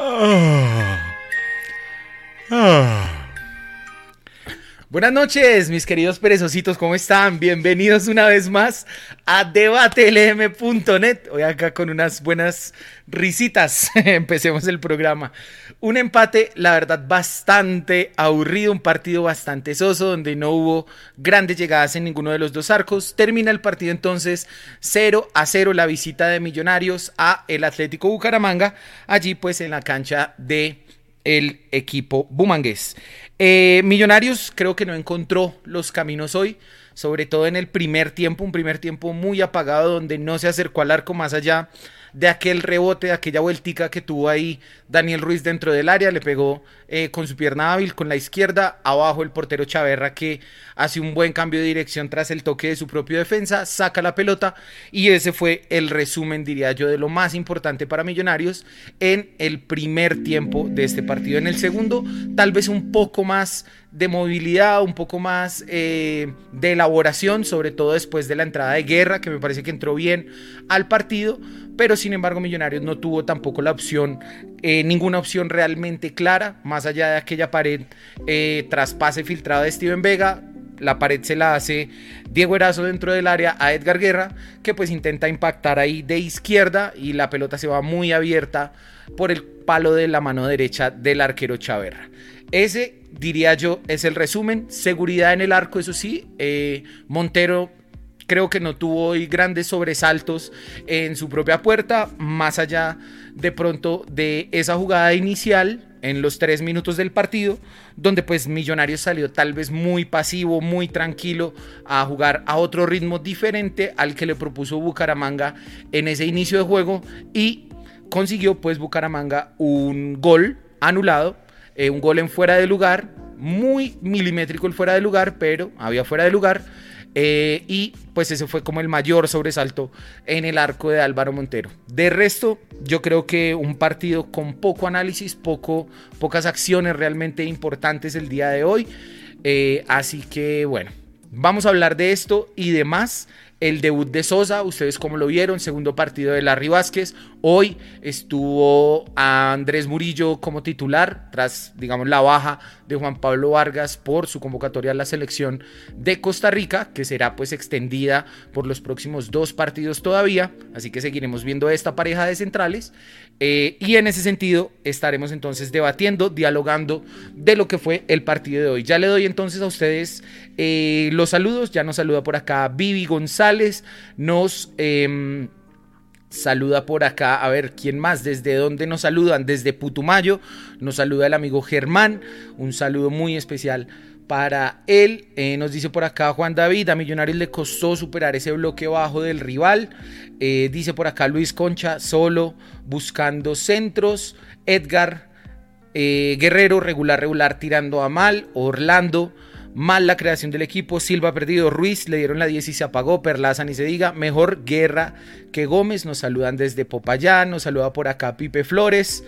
Oh. Buenas noches, mis queridos perezositos, ¿cómo están? Bienvenidos una vez más a debatelm.net. Hoy acá con unas buenas risitas. Empecemos el programa. Un empate, la verdad, bastante aburrido, un partido bastante soso, donde no hubo grandes llegadas en ninguno de los dos arcos. Termina el partido entonces 0 a 0 la visita de Millonarios a el Atlético Bucaramanga, allí pues en la cancha de el equipo bumangués. Eh, Millonarios creo que no encontró los caminos hoy, sobre todo en el primer tiempo, un primer tiempo muy apagado donde no se acercó al arco más allá de aquel rebote, de aquella vueltica que tuvo ahí Daniel Ruiz dentro del área, le pegó eh, con su pierna hábil con la izquierda, abajo el portero Chaverra que hace un buen cambio de dirección tras el toque de su propio defensa, saca la pelota y ese fue el resumen, diría yo, de lo más importante para Millonarios en el primer tiempo de este partido. En el segundo, tal vez un poco más de movilidad, un poco más eh, de elaboración, sobre todo después de la entrada de guerra, que me parece que entró bien al partido, pero sin embargo Millonarios no tuvo tampoco la opción, eh, ninguna opción realmente clara, más allá de aquella pared eh, traspase filtrado de Steven Vega, la pared se la hace Diego Erazo dentro del área a Edgar Guerra, que pues intenta impactar ahí de izquierda y la pelota se va muy abierta por el palo de la mano derecha del arquero Chaverra. Ese, diría yo, es el resumen. Seguridad en el arco, eso sí. Eh, Montero creo que no tuvo grandes sobresaltos en su propia puerta, más allá de pronto de esa jugada inicial en los tres minutos del partido, donde pues Millonarios salió tal vez muy pasivo, muy tranquilo a jugar a otro ritmo diferente al que le propuso Bucaramanga en ese inicio de juego y consiguió pues Bucaramanga un gol anulado, eh, un gol en fuera de lugar, muy milimétrico el fuera de lugar, pero había fuera de lugar eh, y pues ese fue como el mayor sobresalto en el arco de Álvaro Montero. De resto, yo creo que un partido con poco análisis, poco, pocas acciones realmente importantes el día de hoy. Eh, así que bueno, vamos a hablar de esto y demás el debut de Sosa, ustedes como lo vieron, segundo partido de Larry Vázquez. Hoy estuvo Andrés Murillo como titular, tras, digamos, la baja de Juan Pablo Vargas por su convocatoria a la selección de Costa Rica, que será pues extendida por los próximos dos partidos todavía. Así que seguiremos viendo esta pareja de centrales. Eh, y en ese sentido estaremos entonces debatiendo, dialogando de lo que fue el partido de hoy. Ya le doy entonces a ustedes eh, los saludos. Ya nos saluda por acá Vivi González. Nos... Em, saluda por acá, a ver quién más, desde dónde nos saludan, desde Putumayo, nos saluda el amigo Germán, un saludo muy especial para él. Eh, nos dice por acá Juan David, a Millonarios le costó superar ese bloque bajo del rival. Eh, dice por acá Luis Concha, solo buscando centros. Edgar eh, Guerrero, regular, regular, tirando a mal. Orlando, mal la creación del equipo. Silva perdido, Ruiz le dieron la 10 y se apagó. Perlaza ni se diga. Mejor guerra que Gómez. Nos saludan desde Popayán. Nos saluda por acá Pipe Flores.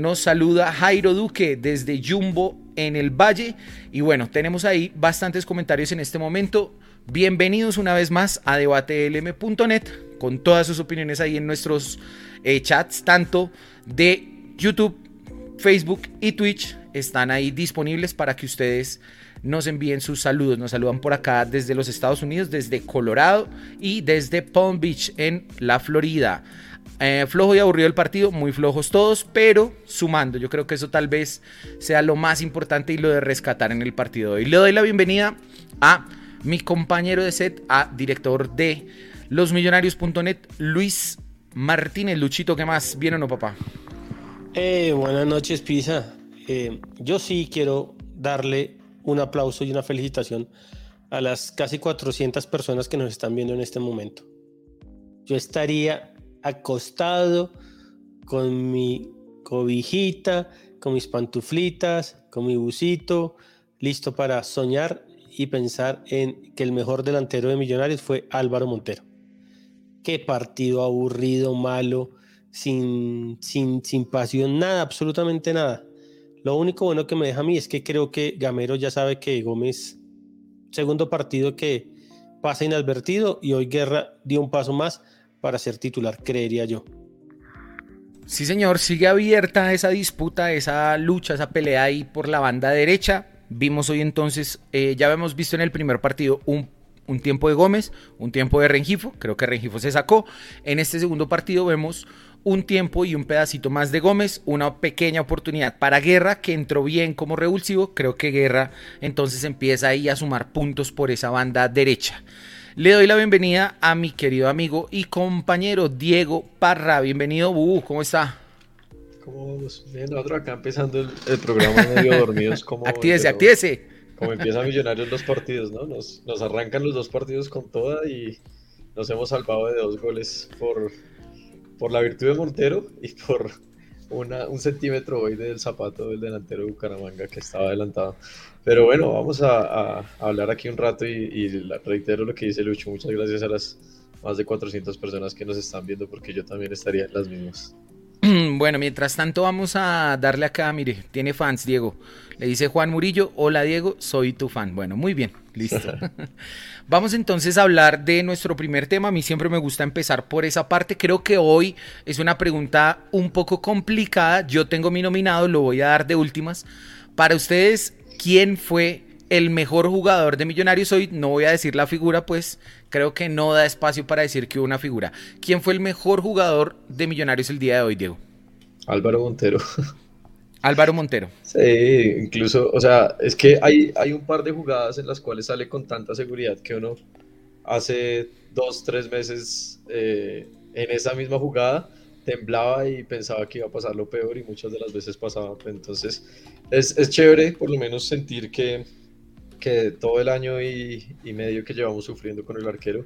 nos saluda Jairo Duque desde Jumbo en el Valle. Y bueno, tenemos ahí bastantes comentarios en este momento. Bienvenidos una vez más a debatelm.net con todas sus opiniones ahí en nuestros eh, chats, tanto de YouTube, Facebook y Twitch. Están ahí disponibles para que ustedes nos envíen sus saludos. Nos saludan por acá desde los Estados Unidos, desde Colorado y desde Palm Beach en la Florida. Eh, flojo y aburrido el partido, muy flojos todos, pero sumando. Yo creo que eso tal vez sea lo más importante y lo de rescatar en el partido de hoy. Le doy la bienvenida a mi compañero de set, a director de losmillonarios.net, Luis Martínez. Luchito, ¿qué más? ¿Bien o no, papá? Eh, buenas noches, Pisa. Eh, yo sí quiero darle un aplauso y una felicitación a las casi 400 personas que nos están viendo en este momento. Yo estaría acostado con mi cobijita, con mis pantuflitas, con mi busito, listo para soñar y pensar en que el mejor delantero de Millonarios fue Álvaro Montero. Qué partido aburrido, malo, sin, sin, sin pasión, nada, absolutamente nada. Lo único bueno que me deja a mí es que creo que Gamero ya sabe que Gómez, segundo partido que pasa inadvertido y hoy Guerra dio un paso más para ser titular, creería yo. Sí, señor, sigue abierta esa disputa, esa lucha, esa pelea ahí por la banda derecha. Vimos hoy entonces, eh, ya hemos visto en el primer partido un, un, tiempo de Gómez, un tiempo de Rengifo, creo que Rengifo se sacó. En este segundo partido vemos un tiempo y un pedacito más de Gómez, una pequeña oportunidad para Guerra que entró bien como revulsivo. Creo que Guerra entonces empieza ahí a sumar puntos por esa banda derecha. Le doy la bienvenida a mi querido amigo y compañero Diego Parra. Bienvenido, Bu, ¿cómo está? ¿Cómo vamos? Nosotros acá empezando el, programa medio dormidos. Como, actívese, actívese. Como empiezan Millonarios los partidos, ¿no? Nos, nos arrancan los dos partidos con toda y nos hemos salvado de dos goles por, por la virtud de Montero y por un centímetro hoy del zapato del delantero de Bucaramanga que estaba adelantado. Pero bueno, vamos a, hablar aquí un rato y, reitero lo que dice Lucho. Muchas gracias a las más de 400 personas que nos están viendo porque yo también estaría en las mismas. Bueno, mientras tanto vamos a darle acá, mire, tiene fans Diego. Le dice Juan Murillo, hola Diego, soy tu fan. Bueno, muy bien, listo. vamos entonces a hablar de nuestro primer tema. A mí siempre me gusta empezar por esa parte. Creo que hoy es una pregunta un poco complicada. Yo tengo mi nominado, lo voy a dar de últimas. Para ustedes, ¿quién fue el mejor jugador de Millonarios hoy? No voy a decir la figura, pues creo que no da espacio para decir que hubo una figura. ¿Quién fue el mejor jugador de Millonarios el día de hoy, Diego? Álvaro Montero. Álvaro Montero. Sí, incluso, o sea, es que hay, hay un par de jugadas en las cuales sale con tanta seguridad que uno hace dos, tres meses eh, en esa misma jugada temblaba y pensaba que iba a pasar lo peor y muchas de las veces pasaba. Entonces, es, es chévere por lo menos sentir que, que todo el año y, y, medio que llevamos sufriendo con el arquero,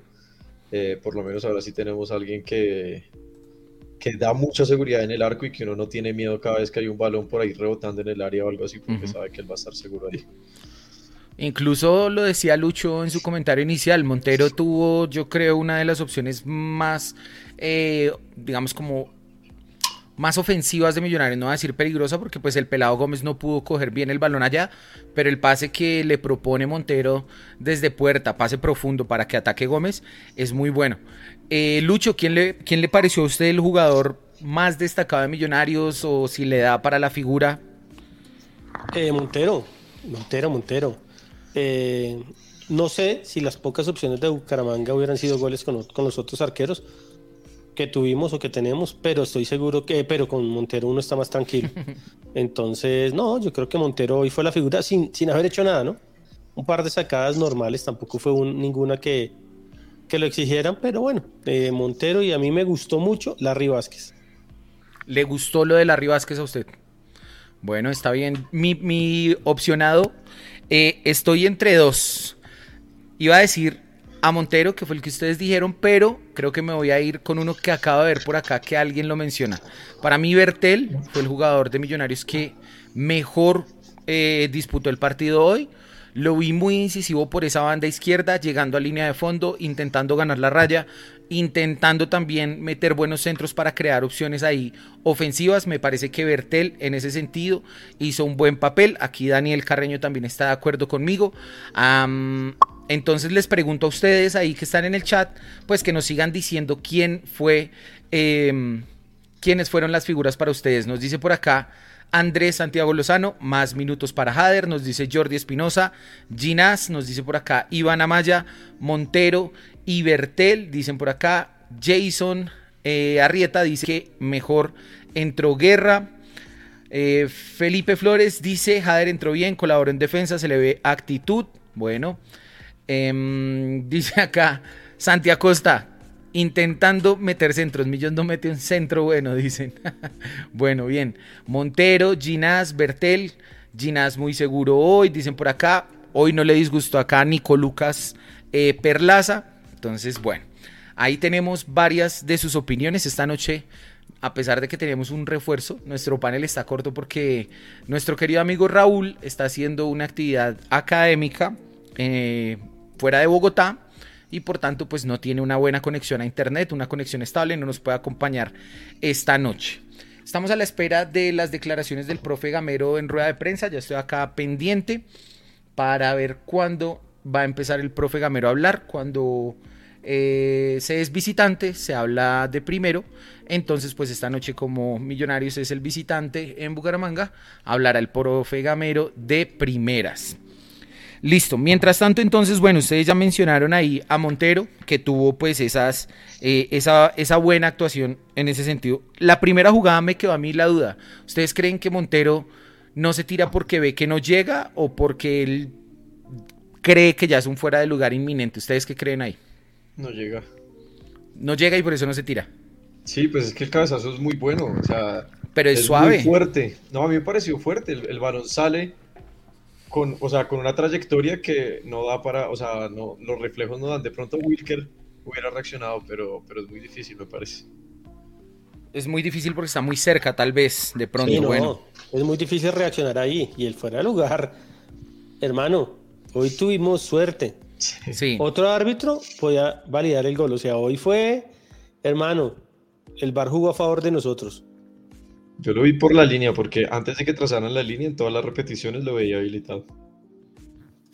eh, por lo menos ahora sí tenemos alguien que, que da mucha seguridad en el arco y que uno no tiene miedo cada vez que hay un balón por ahí rebotando en el área o algo así, porque sabe que él va a estar seguro ahí. Incluso lo decía Lucho en su comentario inicial, Montero tuvo, yo creo, una de las opciones más, eh, digamos, como más ofensivas de Millonarios, no voy a decir peligrosa porque pues el pelado Gómez no pudo coger bien el balón allá, pero el pase que le propone Montero desde puerta, pase profundo para que ataque Gómez, es muy bueno. Eh, Lucho, ¿quién le, ¿quién le pareció a usted el jugador más destacado de Millonarios o si le da para la figura? Eh, Montero, Montero, Montero. Eh, no sé si las pocas opciones de Bucaramanga hubieran sido goles con, con los otros arqueros, que tuvimos o que tenemos, pero estoy seguro que, pero con Montero uno está más tranquilo. Entonces, no, yo creo que Montero hoy fue la figura sin, sin haber hecho nada, ¿no? Un par de sacadas normales, tampoco fue ninguna que, que lo exigieran, pero bueno, eh, Montero y a mí me gustó mucho Larry Vázquez. ¿Le gustó lo de Larry Vázquez a usted? Bueno, está bien. Mi, mi opcionado, eh, estoy entre dos. Iba a decir a Montero, que fue el que ustedes dijeron, pero creo que me voy a ir con uno que acabo de ver por acá, que alguien lo menciona. Para mí, Bertel fue el jugador de Millonarios que mejor eh, disputó el partido hoy. Lo vi muy incisivo por esa banda izquierda, llegando a línea de fondo, intentando ganar la raya, intentando también meter buenos centros para crear opciones ahí ofensivas. Me parece que Bertel en ese sentido hizo un buen papel. Aquí Daniel Carreño también está de acuerdo conmigo. Entonces les pregunto a ustedes ahí que están en el chat, pues que nos sigan diciendo quién fue, em, quiénes fueron las figuras para ustedes. Nos dice por acá Andrés Santiago Lozano, más minutos para Jader, nos dice Jordi Espinosa, Ginás, nos dice por acá Iván Amaya, Montero y Bertel, dicen por acá Jason eh, Arrieta, dice que mejor entró Guerra. Eh, Felipe Flores dice, Jader entró bien, colaboró en defensa, se le ve actitud. Bueno, Em, dice acá Santi Acosta, intentando meter centros. Millón no mete un centro bueno, dicen. bueno, bien. Montero, Ginás, Bertel. Ginás muy seguro hoy, dicen por acá. Hoy no le disgustó acá Nico Lucas eh, Perlaza. Entonces, bueno, ahí tenemos varias de sus opiniones esta noche. A pesar de que tenemos un refuerzo, nuestro panel está corto porque nuestro querido amigo Raúl está haciendo una actividad académica eh, fuera de Bogotá y por tanto pues no tiene una buena conexión a internet, una conexión estable, no nos puede acompañar esta noche. Estamos a la espera de las declaraciones del profe Gamero en rueda de prensa, ya estoy acá pendiente para ver cuándo va a empezar el profe Gamero a hablar, cuando eh, se es visitante, se habla de primero. Entonces, pues esta noche, como Millonarios es el visitante en Bucaramanga, hablará el profe Gamero de primeras. Listo. Mientras tanto, entonces, bueno, ustedes ya mencionaron ahí a Montero, que tuvo pues esas, eh, esa, esa buena actuación en ese sentido. La primera jugada me quedó a mí la duda. ¿Ustedes creen que Montero no se tira porque ve que no llega o porque él cree que ya es un fuera de lugar inminente? ¿Ustedes qué creen ahí? No llega. No llega y por eso no se tira. Sí, pues es que el cabezazo es muy bueno, o sea... Pero es, suave. Muy fuerte. No, a mí me pareció fuerte. El, balón sale con, o sea, con una trayectoria que no da para, o sea, no, los reflejos no dan. De pronto Wilker hubiera reaccionado, pero, pero es muy difícil, me parece. Es muy difícil porque está muy cerca, tal vez, de pronto. bueno. Es muy difícil reaccionar ahí. Y el fuera de lugar, hermano, hoy tuvimos suerte. Sí. Otro árbitro podía validar el gol. O sea, hoy fue, hermano, el bar jugó a favor de nosotros. Yo lo vi por la línea, porque antes de que trazaran la línea, en todas las repeticiones lo veía habilitado.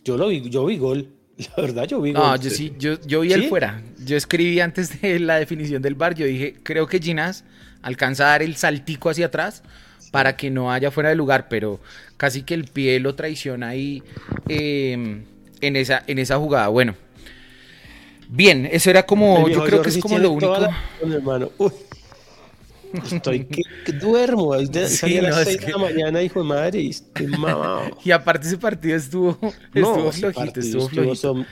Yo lo vi, yo vi gol. La verdad, yo vi gol. No, yo sí, yo, yo vi el fuera. Yo escribí antes de la definición del bar, yo dije, creo que Ginás alcanza a dar el saltico hacia atrás para que no haya fuera de lugar, pero casi que el pie lo traiciona ahí em, en, esa, en esa jugada. Bueno, bien, eso era como, yo creo que es como lo único. hermano. Estoy que, duermo. Sí, a las 6 de la mañana, hijo de madre, y estoy mamado. y aparte ese partido estuvo, estuvo flojito, estuvo flojito.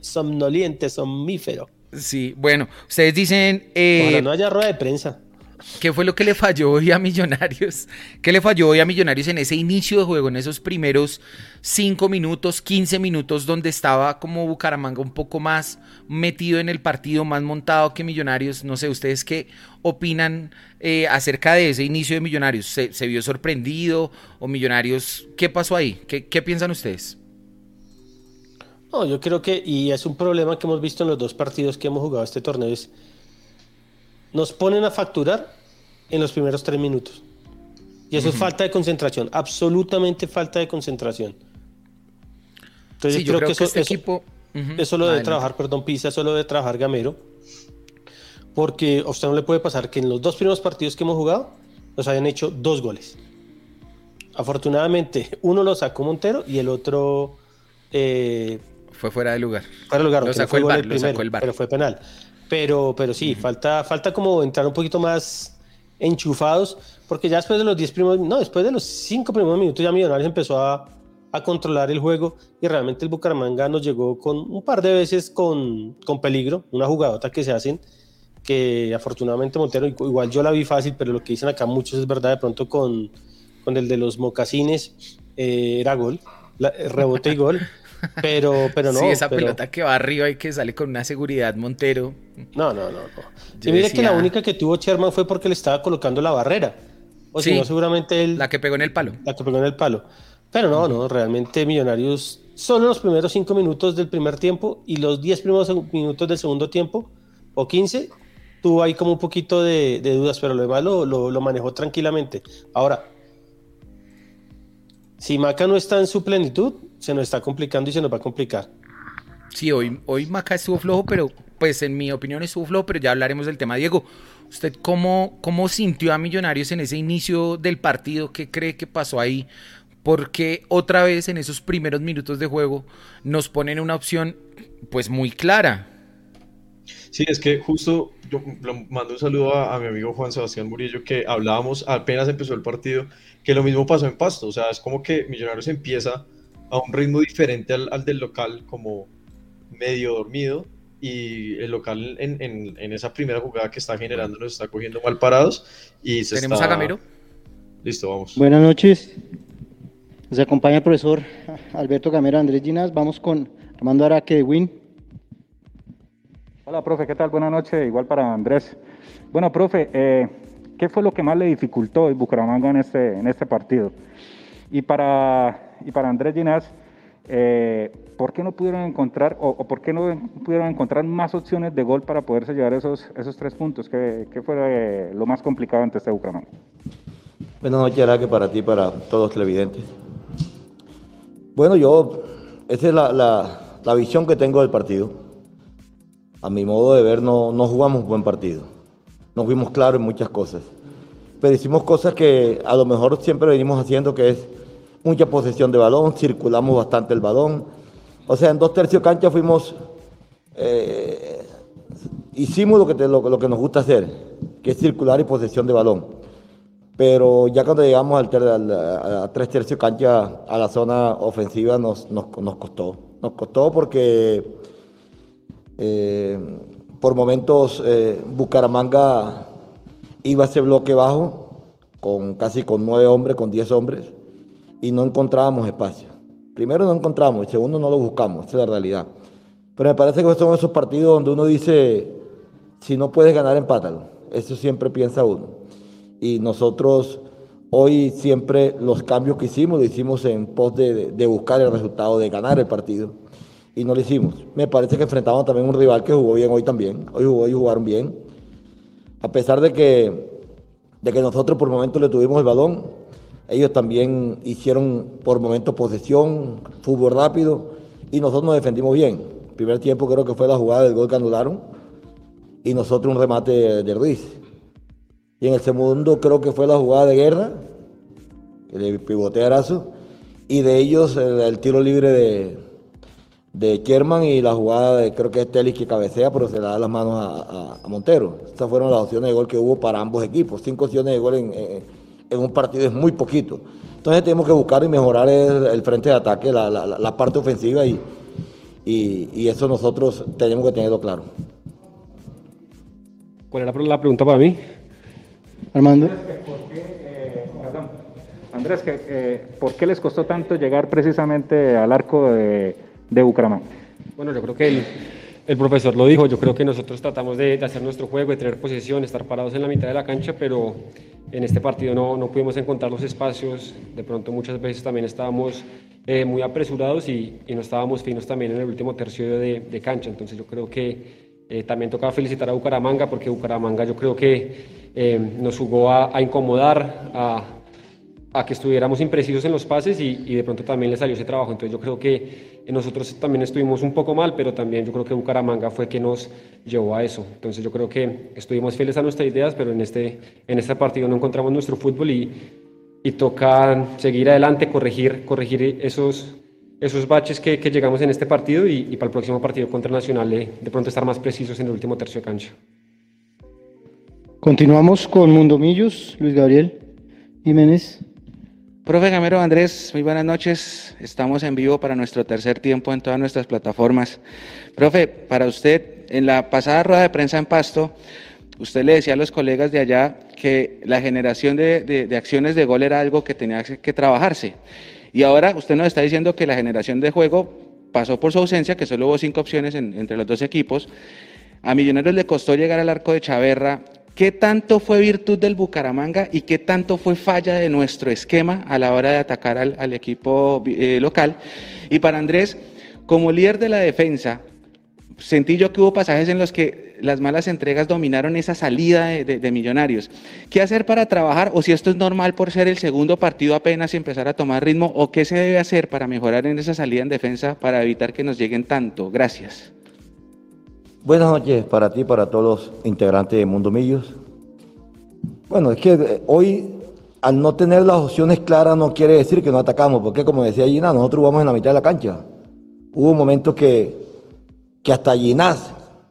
somnoliente, somnífero. Sí, bueno, ustedes dicen... Eh, no haya rueda de prensa. ¿Qué fue lo que le falló hoy a Millonarios? ¿Qué le falló hoy a Millonarios en ese inicio de juego, en esos primeros 5 minutos, 15 minutos, donde estaba como Bucaramanga un poco más metido en el partido, más montado que Millonarios? No sé, ¿ustedes qué opinan eh, acerca de ese inicio de Millonarios? ¿Se, vio sorprendido o Millonarios? ¿Qué pasó ahí? ¿Qué, qué piensan ustedes? No, yo creo que, y es un problema que hemos visto en los dos partidos que hemos jugado este torneo, es nos ponen a facturar en los primeros tres minutos. Y eso es falta de concentración, absolutamente falta de concentración. Entonces yo, creo, que, eso, este equipo... eso lo debe trabajar, perdón, Pisa, eso lo debe trabajar Gamero. Porque a usted no le puede pasar que en los dos primeros partidos que hemos jugado nos hayan hecho dos goles. Afortunadamente, uno lo sacó Montero y el otro... Eh, fue fuera de lugar. Fuera de lugar. Lo sacó, el bar, lo sacó el bar. Pero fue penal. Pero, pero sí, falta, falta como entrar un poquito más enchufados, porque ya después de los 10 primeros, no, después de los 5 primeros minutos ya Millonarios empezó a, a, controlar el juego y realmente el Bucaramanga nos llegó con un par de veces con, con peligro, una jugadota que se hacen, que afortunadamente Montero, igual yo la vi fácil, pero lo que dicen acá muchos es verdad, de pronto con, con el de los mocasines eh, era gol, rebote y gol. Pero, pero no. Sí, esa pelota que va arriba y que sale con una seguridad Montero. No, no, no. no. mire que la única que tuvo Sherman fue porque le estaba colocando la barrera. O si no, seguramente él. La que pegó en el palo. La que pegó en el palo. Pero no, no, realmente Millonarios solo los primeros cinco minutos del primer tiempo y los diez primeros minutos del segundo tiempo, o quince, tuvo ahí como un poquito de, dudas, pero lo demás lo, lo manejó tranquilamente. Ahora, si Maca no está en su plenitud, se nos está complicando y se nos va a complicar. Sí, hoy, hoy Maca estuvo flojo, pero pues en mi opinión estuvo flojo, pero ya hablaremos del tema. Diego, ¿usted cómo, cómo sintió a Millonarios en ese inicio del partido? ¿Qué cree que pasó ahí? Porque otra vez en esos primeros minutos de juego nos ponen una opción pues muy clara. Sí, es que justo yo mando un saludo a, a mi amigo Juan Sebastián Murillo que hablábamos apenas empezó el partido, que lo mismo pasó en Pasto, o sea, es como que Millonarios empieza a un ritmo diferente al, del local, como medio dormido, y el local en, en, esa primera jugada que está generando nos está cogiendo mal parados. Y se ¿Tenemos a Gamero? Listo, vamos. Buenas noches. Nos acompaña el profesor Alberto Gamero, Andrés Ginas. Vamos con Armando Araque de Win. Hola, profe, ¿qué tal? Buenas noches. Igual para Andrés. Bueno, profe, eh, ¿qué fue lo que más le dificultó el Bucaramanga en este, en este partido? Y para y para Andrés Ginás, eh, ¿por qué no pudieron encontrar o, por qué no pudieron encontrar más opciones de gol para poderse llevar esos, esos tres puntos? ¿Qué, qué fue eh, lo más complicado ante este Bucaramanga? Buenas noches, que para ti para todos los televidentes. Bueno, yo, esa es la, la, la visión que tengo del partido. a mi modo de ver, no, no jugamos buen partido. Nos fuimos claros en muchas cosas. Pero hicimos cosas que a lo mejor siempre venimos haciendo, que es mucha posesión de balón, circulamos bastante el balón. O sea, en dos tercios cancha fuimos, eh, hicimos lo que, lo, que nos gusta hacer, que es circular y posesión de balón. Pero ya cuando llegamos al, a tres tercios cancha a la zona ofensiva nos, nos, nos costó. Nos costó porque eh, por momentos eh, Bucaramanga iba a ese bloque bajo, con casi con nueve hombres, con diez hombres, y no encontrábamos espacio. Primero no encontramos, y segundo no lo buscamos, esa es la realidad. Pero me parece que son esos partidos donde uno dice, si no puedes ganar, empátalo. Eso siempre piensa uno. Y nosotros hoy siempre los cambios que hicimos, lo hicimos en pos de, buscar el resultado, de ganar el partido. Y no lo hicimos. Me parece que enfrentamos también un rival que jugó bien hoy también. Hoy jugó y jugaron bien a pesar de que, de que nosotros por momentos le tuvimos el balón, ellos también hicieron por momentos posesión, fútbol rápido, y nosotros nos defendimos bien. Primer tiempo creo que fue la jugada del gol que anularon, y nosotros un remate de Ruiz. Y en el segundo creo que fue la jugada de guerra, el pivote Arazo, y de ellos el tiro libre de, de Sherman y la jugada de creo que es Telis que cabecea, pero se le da las manos a, Montero. Estas fueron las opciones de gol que hubo para ambos equipos. Cinco opciones de gol en, un partido es muy poquito. Entonces tenemos que buscar y mejorar el, frente de ataque, la, parte ofensiva y, y, eso nosotros tenemos que tenerlo claro. ¿Cuál era la pregunta para mí? Armando. Andrés, eh, ¿por qué les costó tanto llegar precisamente al arco de de Bucaramanga. Bueno, yo creo que el, el profesor lo dijo, yo creo que nosotros tratamos de, de, hacer nuestro juego, de tener posesión, estar parados en la mitad de la cancha, pero en este partido no, no pudimos encontrar los espacios, de pronto muchas veces también estábamos eh, muy apresurados y, y, no estábamos finos también en el último tercio de, de cancha, entonces yo creo que eh, también tocaba felicitar a Bucaramanga porque Bucaramanga yo creo que eh, nos jugó a, a incomodar, a, a que estuviéramos imprecisos en los pases y, y, de pronto también le salió ese trabajo. Entonces yo creo que nosotros también estuvimos un poco mal, pero también yo creo que Bucaramanga fue que nos llevó a eso. Entonces yo creo que estuvimos fieles a nuestras ideas, pero en este, en este partido no encontramos nuestro fútbol y, y toca seguir adelante, corregir, corregir esos, esos baches que, que llegamos en este partido y, y, para el próximo partido contra Nacional de, de pronto estar más precisos en el último tercio de cancha. Continuamos con Mundomillos, Luis Gabriel Jiménez. Profe Gamero Andrés, muy buenas noches. Estamos en vivo para nuestro tercer tiempo en todas nuestras plataformas. Profe, para usted, en la pasada rueda de prensa en Pasto, usted le decía a los colegas de allá que la generación de, acciones de gol era algo que tenía que trabajarse. Y ahora usted nos está diciendo que la generación de juego pasó por su ausencia, que solo hubo cinco opciones en, entre los dos equipos. A Millonarios le costó llegar al arco de Chaverra, ¿Qué tanto fue virtud del Bucaramanga y qué tanto fue falla de nuestro esquema a la hora de atacar al, equipo eh, local? Y para Andrés, como líder de la defensa, sentí yo que hubo pasajes en los que las malas entregas dominaron esa salida de, millonarios. ¿Qué hacer para trabajar? O si esto es normal por ser el segundo partido apenas y empezar a tomar ritmo, o qué se debe hacer para mejorar en esa salida en defensa para evitar que nos lleguen tanto. Gracias. Buenas noches para ti, para todos los integrantes de Mundo Millos. Bueno, es que eh, hoy, al no tener las opciones claras, no quiere decir que no atacamos, porque como decía Ginás, nosotros jugamos en la mitad de la cancha. Hubo momentos que, que hasta Ginás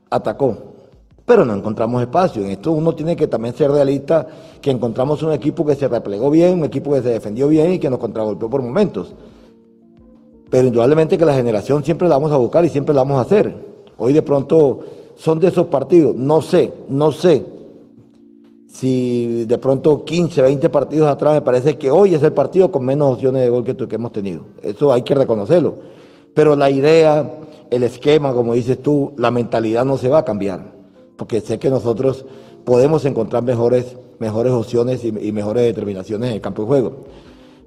atacó, pero no encontramos espacio. En esto uno tiene que también ser realista, que encontramos un equipo que se replegó bien, un equipo que se defendió bien y que nos contragolpeó por momentos. Pero indudablemente que la generación siempre la vamos a buscar y siempre la vamos a hacer. Hoy de pronto son de esos partidos. No sé, no sé si de pronto 15, 20 partidos atrás me parece que hoy es el partido con menos opciones de gol que, que hemos tenido. Eso hay que reconocerlo. Pero la idea, el esquema, como dices tú, la mentalidad no se va a cambiar. Porque sé que nosotros podemos encontrar mejores, mejores opciones y, mejores determinaciones en el campo de juego.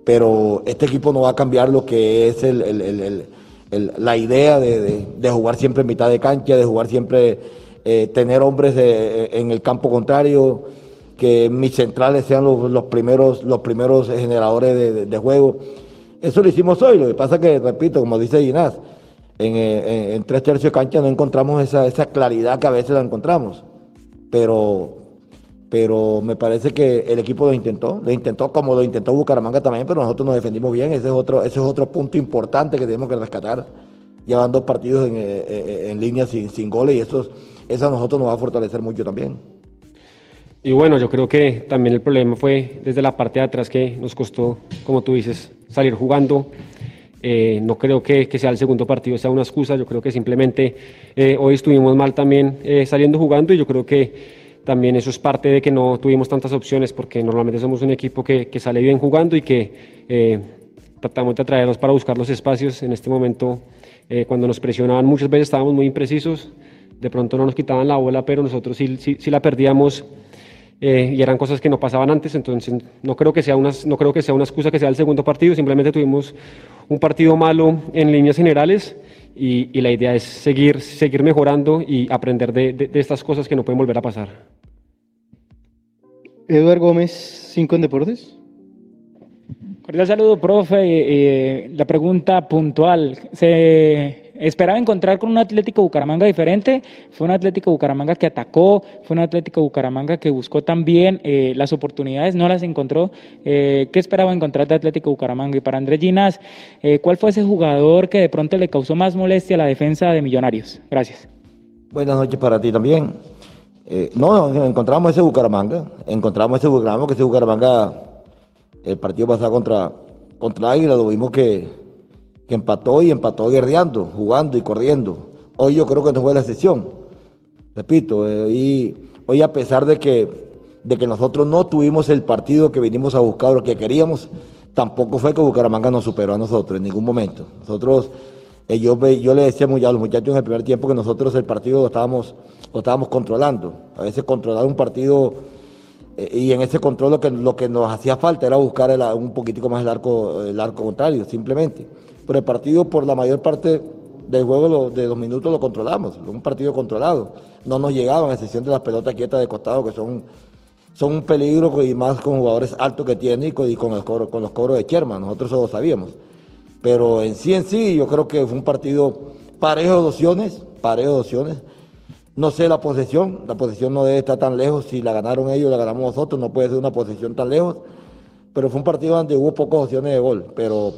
Pero este equipo no va a cambiar lo que es el la idea de, jugar siempre en mitad de cancha, de jugar siempre, eh, tener hombres en el campo contrario, que mis centrales sean los, primeros, los primeros generadores de, juego. Eso lo hicimos hoy, lo que pasa que, repito, como dice Ginás, en, tres tercios de cancha no encontramos esa, esa claridad que a veces la encontramos. Pero, pero me parece que el equipo lo intentó, lo intentó como lo intentó Bucaramanga también, pero nosotros nos defendimos bien. Ese es otro, ese es otro punto importante que tenemos que rescatar. Llevan dos partidos en, eh, eh, en, línea sin, sin goles y eso, eso a nosotros nos va a fortalecer mucho también. Y bueno, yo creo que también el problema fue desde la parte de atrás que nos costó, como tú dices, salir jugando. Eh, no creo que, que, sea el segundo partido, sea una excusa. Yo creo que simplemente eh, hoy estuvimos mal también eh, saliendo jugando y yo creo que también eso es parte de que no tuvimos tantas opciones porque normalmente somos un equipo que, que sale bien jugando y que tratamos de atraerlos para buscar los espacios. En este momento, cuando nos presionaban muchas veces estábamos muy imprecisos. De pronto no nos quitaban la bola, pero nosotros sí, sí, sí la perdíamos eh, y eran cosas que no pasaban antes, entonces no creo, que sea una, no creo que sea una excusa que sea el segundo partido, simplemente tuvimos un partido malo en líneas generales y, la idea es seguir, seguir mejorando y aprender de, de, estas cosas que no pueden volver a pasar. Eduardo Gómez, Cinco en Deportes. Cordial saludo, profe. Eh, la pregunta puntual. ¿Se Esperaba encontrar con un Atlético Bucaramanga diferente. Fue un Atlético Bucaramanga que atacó, fue un Atlético Bucaramanga que buscó también eh, las oportunidades, no las encontró. Eh, ¿Qué esperaba encontrar de Atlético Bucaramanga? Y para Andrés Ginas, eh, ¿cuál fue ese jugador que de pronto le causó más molestia a la defensa de Millonarios? Gracias. Buenas noches para ti también. no, encontramos ese Bucaramanga, encontramos ese Bucaramanga, que ese Bucaramanga, el partido pasado contra, contra Águila, lo vimos que empató y empató guerreando, jugando y corriendo. Hoy yo creo que no fue la excepción. Repito, eh, hoy a pesar de que, de que nosotros no tuvimos el partido que vinimos a buscar o que queríamos, tampoco fue que Bucaramanga nos superó a nosotros en ningún momento. Nosotros, eh, yo, yo le decía muy a los muchachos en el primer tiempo que nosotros el partido lo estábamos, lo estábamos controlando. A veces controlar un partido eh, y en ese control lo que, lo que nos hacía falta era buscar un poquitico más el arco, el arco contrario, simplemente pero el partido por la mayor parte del juego de dos minutos lo controlamos, un partido controlado. No nos llegaban, a excepción de las pelotas quietas de costado, que son, son un peligro y más con jugadores altos que tiene y con, con, con los cobros de Sherman, nosotros eso lo sabíamos. Pero en sí, en sí, yo creo que fue un partido parejo de opciones, parejo de opciones. No sé la posesión, la posesión no debe estar tan lejos, si la ganaron ellos, la ganamos nosotros, no puede ser una posesión tan lejos, pero fue un partido donde hubo pocas opciones de gol, pero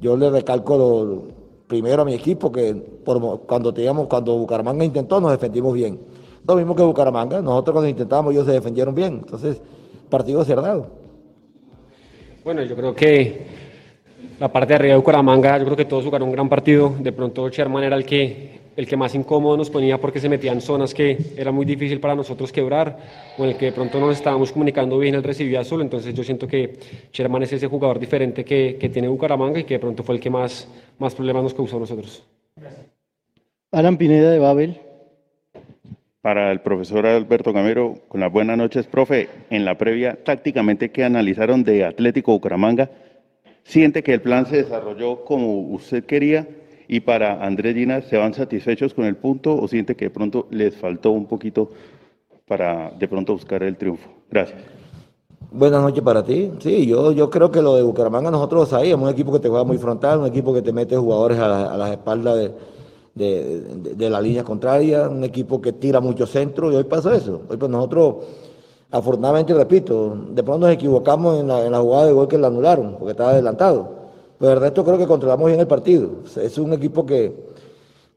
yo le recalco primero a mi equipo que cuando teníamos, cuando Bucaramanga intentó, nos defendimos bien. Lo mismo que Bucaramanga, nosotros cuando intentamos ellos se defendieron bien. Entonces, partido cerrado. Bueno, yo creo que la parte de arriba de Bucaramanga, yo creo que todos jugaron un gran partido. De pronto Sherman era el que el que más incómodo nos ponía porque se metía en zonas que era muy difícil para nosotros quebrar, o en el que de pronto nos estábamos comunicando bien, él recibía solo, entonces yo siento que Sherman es ese jugador diferente que, que tiene Bucaramanga y que de pronto fue el que más, más problemas nos causó a nosotros. Alan Pineda de Babel. Para el profesor Alberto Gamero, con las buenas noches, profe. En la previa, tácticamente, que analizaron de Atlético Bucaramanga? ¿Siente que el plan se desarrolló como usted quería? Y para Andrés Ginas, ¿se van satisfechos con el punto o siente que de pronto les faltó un poquito para de pronto buscar el triunfo? Gracias. Buenas noches para ti. Sí, yo, yo creo que lo de Bucaramanga nosotros sabíamos, un equipo que te juega muy frontal, un equipo que te mete jugadores a, las espaldas de, la línea contraria, un equipo que tira mucho centro y hoy pasó eso. Hoy pues nosotros, afortunadamente, repito, de pronto nos equivocamos en la, jugada de gol que la anularon, porque estaba adelantado. Pero el resto creo que controlamos bien el partido. Es un equipo que,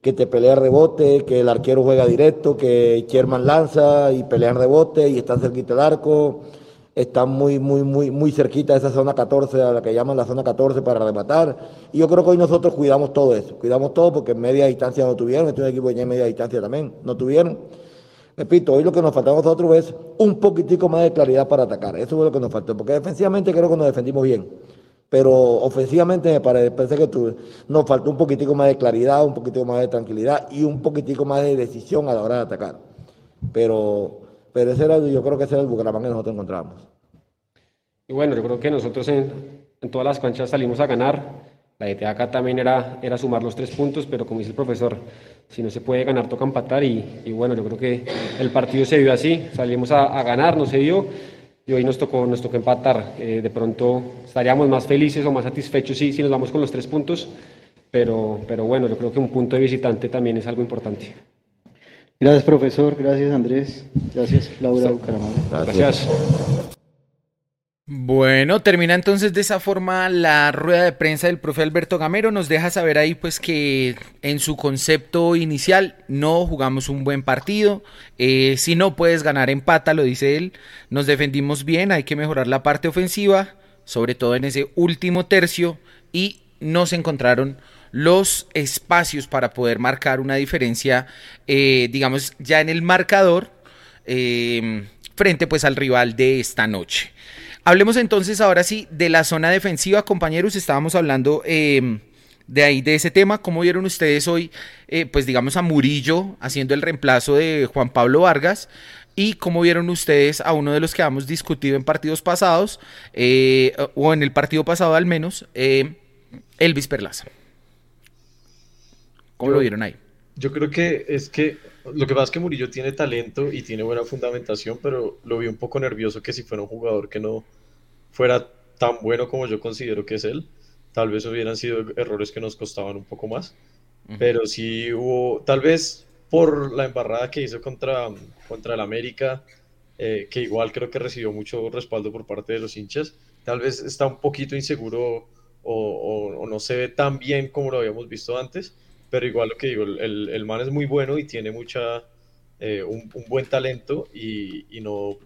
que te pelea rebote, que el arquero juega directo, que Sherman lanza y pelea rebote y están cerquita del arco. Están muy, muy, muy, muy cerquita de esa zona 14, a la que llaman la zona 14 para rematar. Y yo creo que hoy nosotros cuidamos todo eso. Cuidamos todo porque en media distancia no tuvieron. Este es un equipo que en media distancia también no tuvieron. Repito, hoy lo que nos faltó a nosotros es un poquitico más de claridad para atacar. Eso fue lo que nos faltó. Porque defensivamente creo que nos defendimos bien pero ofensivamente me parece que nos faltó un poquitico más de claridad, un poquitico más de tranquilidad y un poquitico más de decisión a la hora de atacar. Pero, pero ese era, yo creo que ese era el Bucaramanga que nosotros encontramos. Y bueno, yo creo que nosotros en, en todas las canchas salimos a ganar. La idea acá también era, era sumar los tres puntos, pero como dice el profesor, si no se puede ganar, toca empatar. Y, y bueno, yo creo que el partido se vio así. Salimos a, a ganar, no se dio y hoy nos tocó, nos tocó empatar. Eh, de pronto estaríamos más felices o más satisfechos si, si nos vamos con los tres puntos, pero, pero bueno, yo creo que un punto de visitante también es algo importante. Gracias, profesor. Gracias, Andrés. Gracias, Laura Bucaramanga. Gracias. Bueno, termina entonces de esa forma la rueda de prensa del profe Alberto Gamero. Nos deja saber ahí pues que en su concepto inicial no jugamos un buen partido. Eh, si no puedes ganar empata, lo dice él. Nos defendimos bien, hay que mejorar la parte ofensiva, sobre todo en ese último tercio. Y no se encontraron los espacios para poder marcar una diferencia, eh, digamos, ya en el marcador eh, frente pues al rival de esta noche. Hablemos entonces ahora sí de la zona defensiva, compañeros. Estábamos hablando em, de ahí, de ese tema. ¿Cómo vieron ustedes hoy, eh, pues digamos, a Murillo haciendo el reemplazo de Juan Pablo Vargas? ¿Y cómo vieron ustedes a uno de los que hemos discutido en partidos pasados, eh, o en el partido pasado al menos, eh, Elvis Perlaza? ¿Cómo lo vieron ahí? Yo creo que es que lo que pasa es que Murillo tiene talento y tiene buena fundamentación, pero lo vi un poco nervioso que si fuera un jugador que no fuera tan bueno como yo considero que es él, tal vez hubieran sido errores que nos costaban un poco más. Pero sí hubo, tal vez por la embarrada que hizo contra, contra el América, eh, que igual creo que recibió mucho respaldo por parte de los hinchas, tal vez está un poquito inseguro o, o no se ve tan bien como lo habíamos visto antes pero igual lo que digo, el, el man es muy bueno y tiene mucha, eh, un, buen talento y, y, no,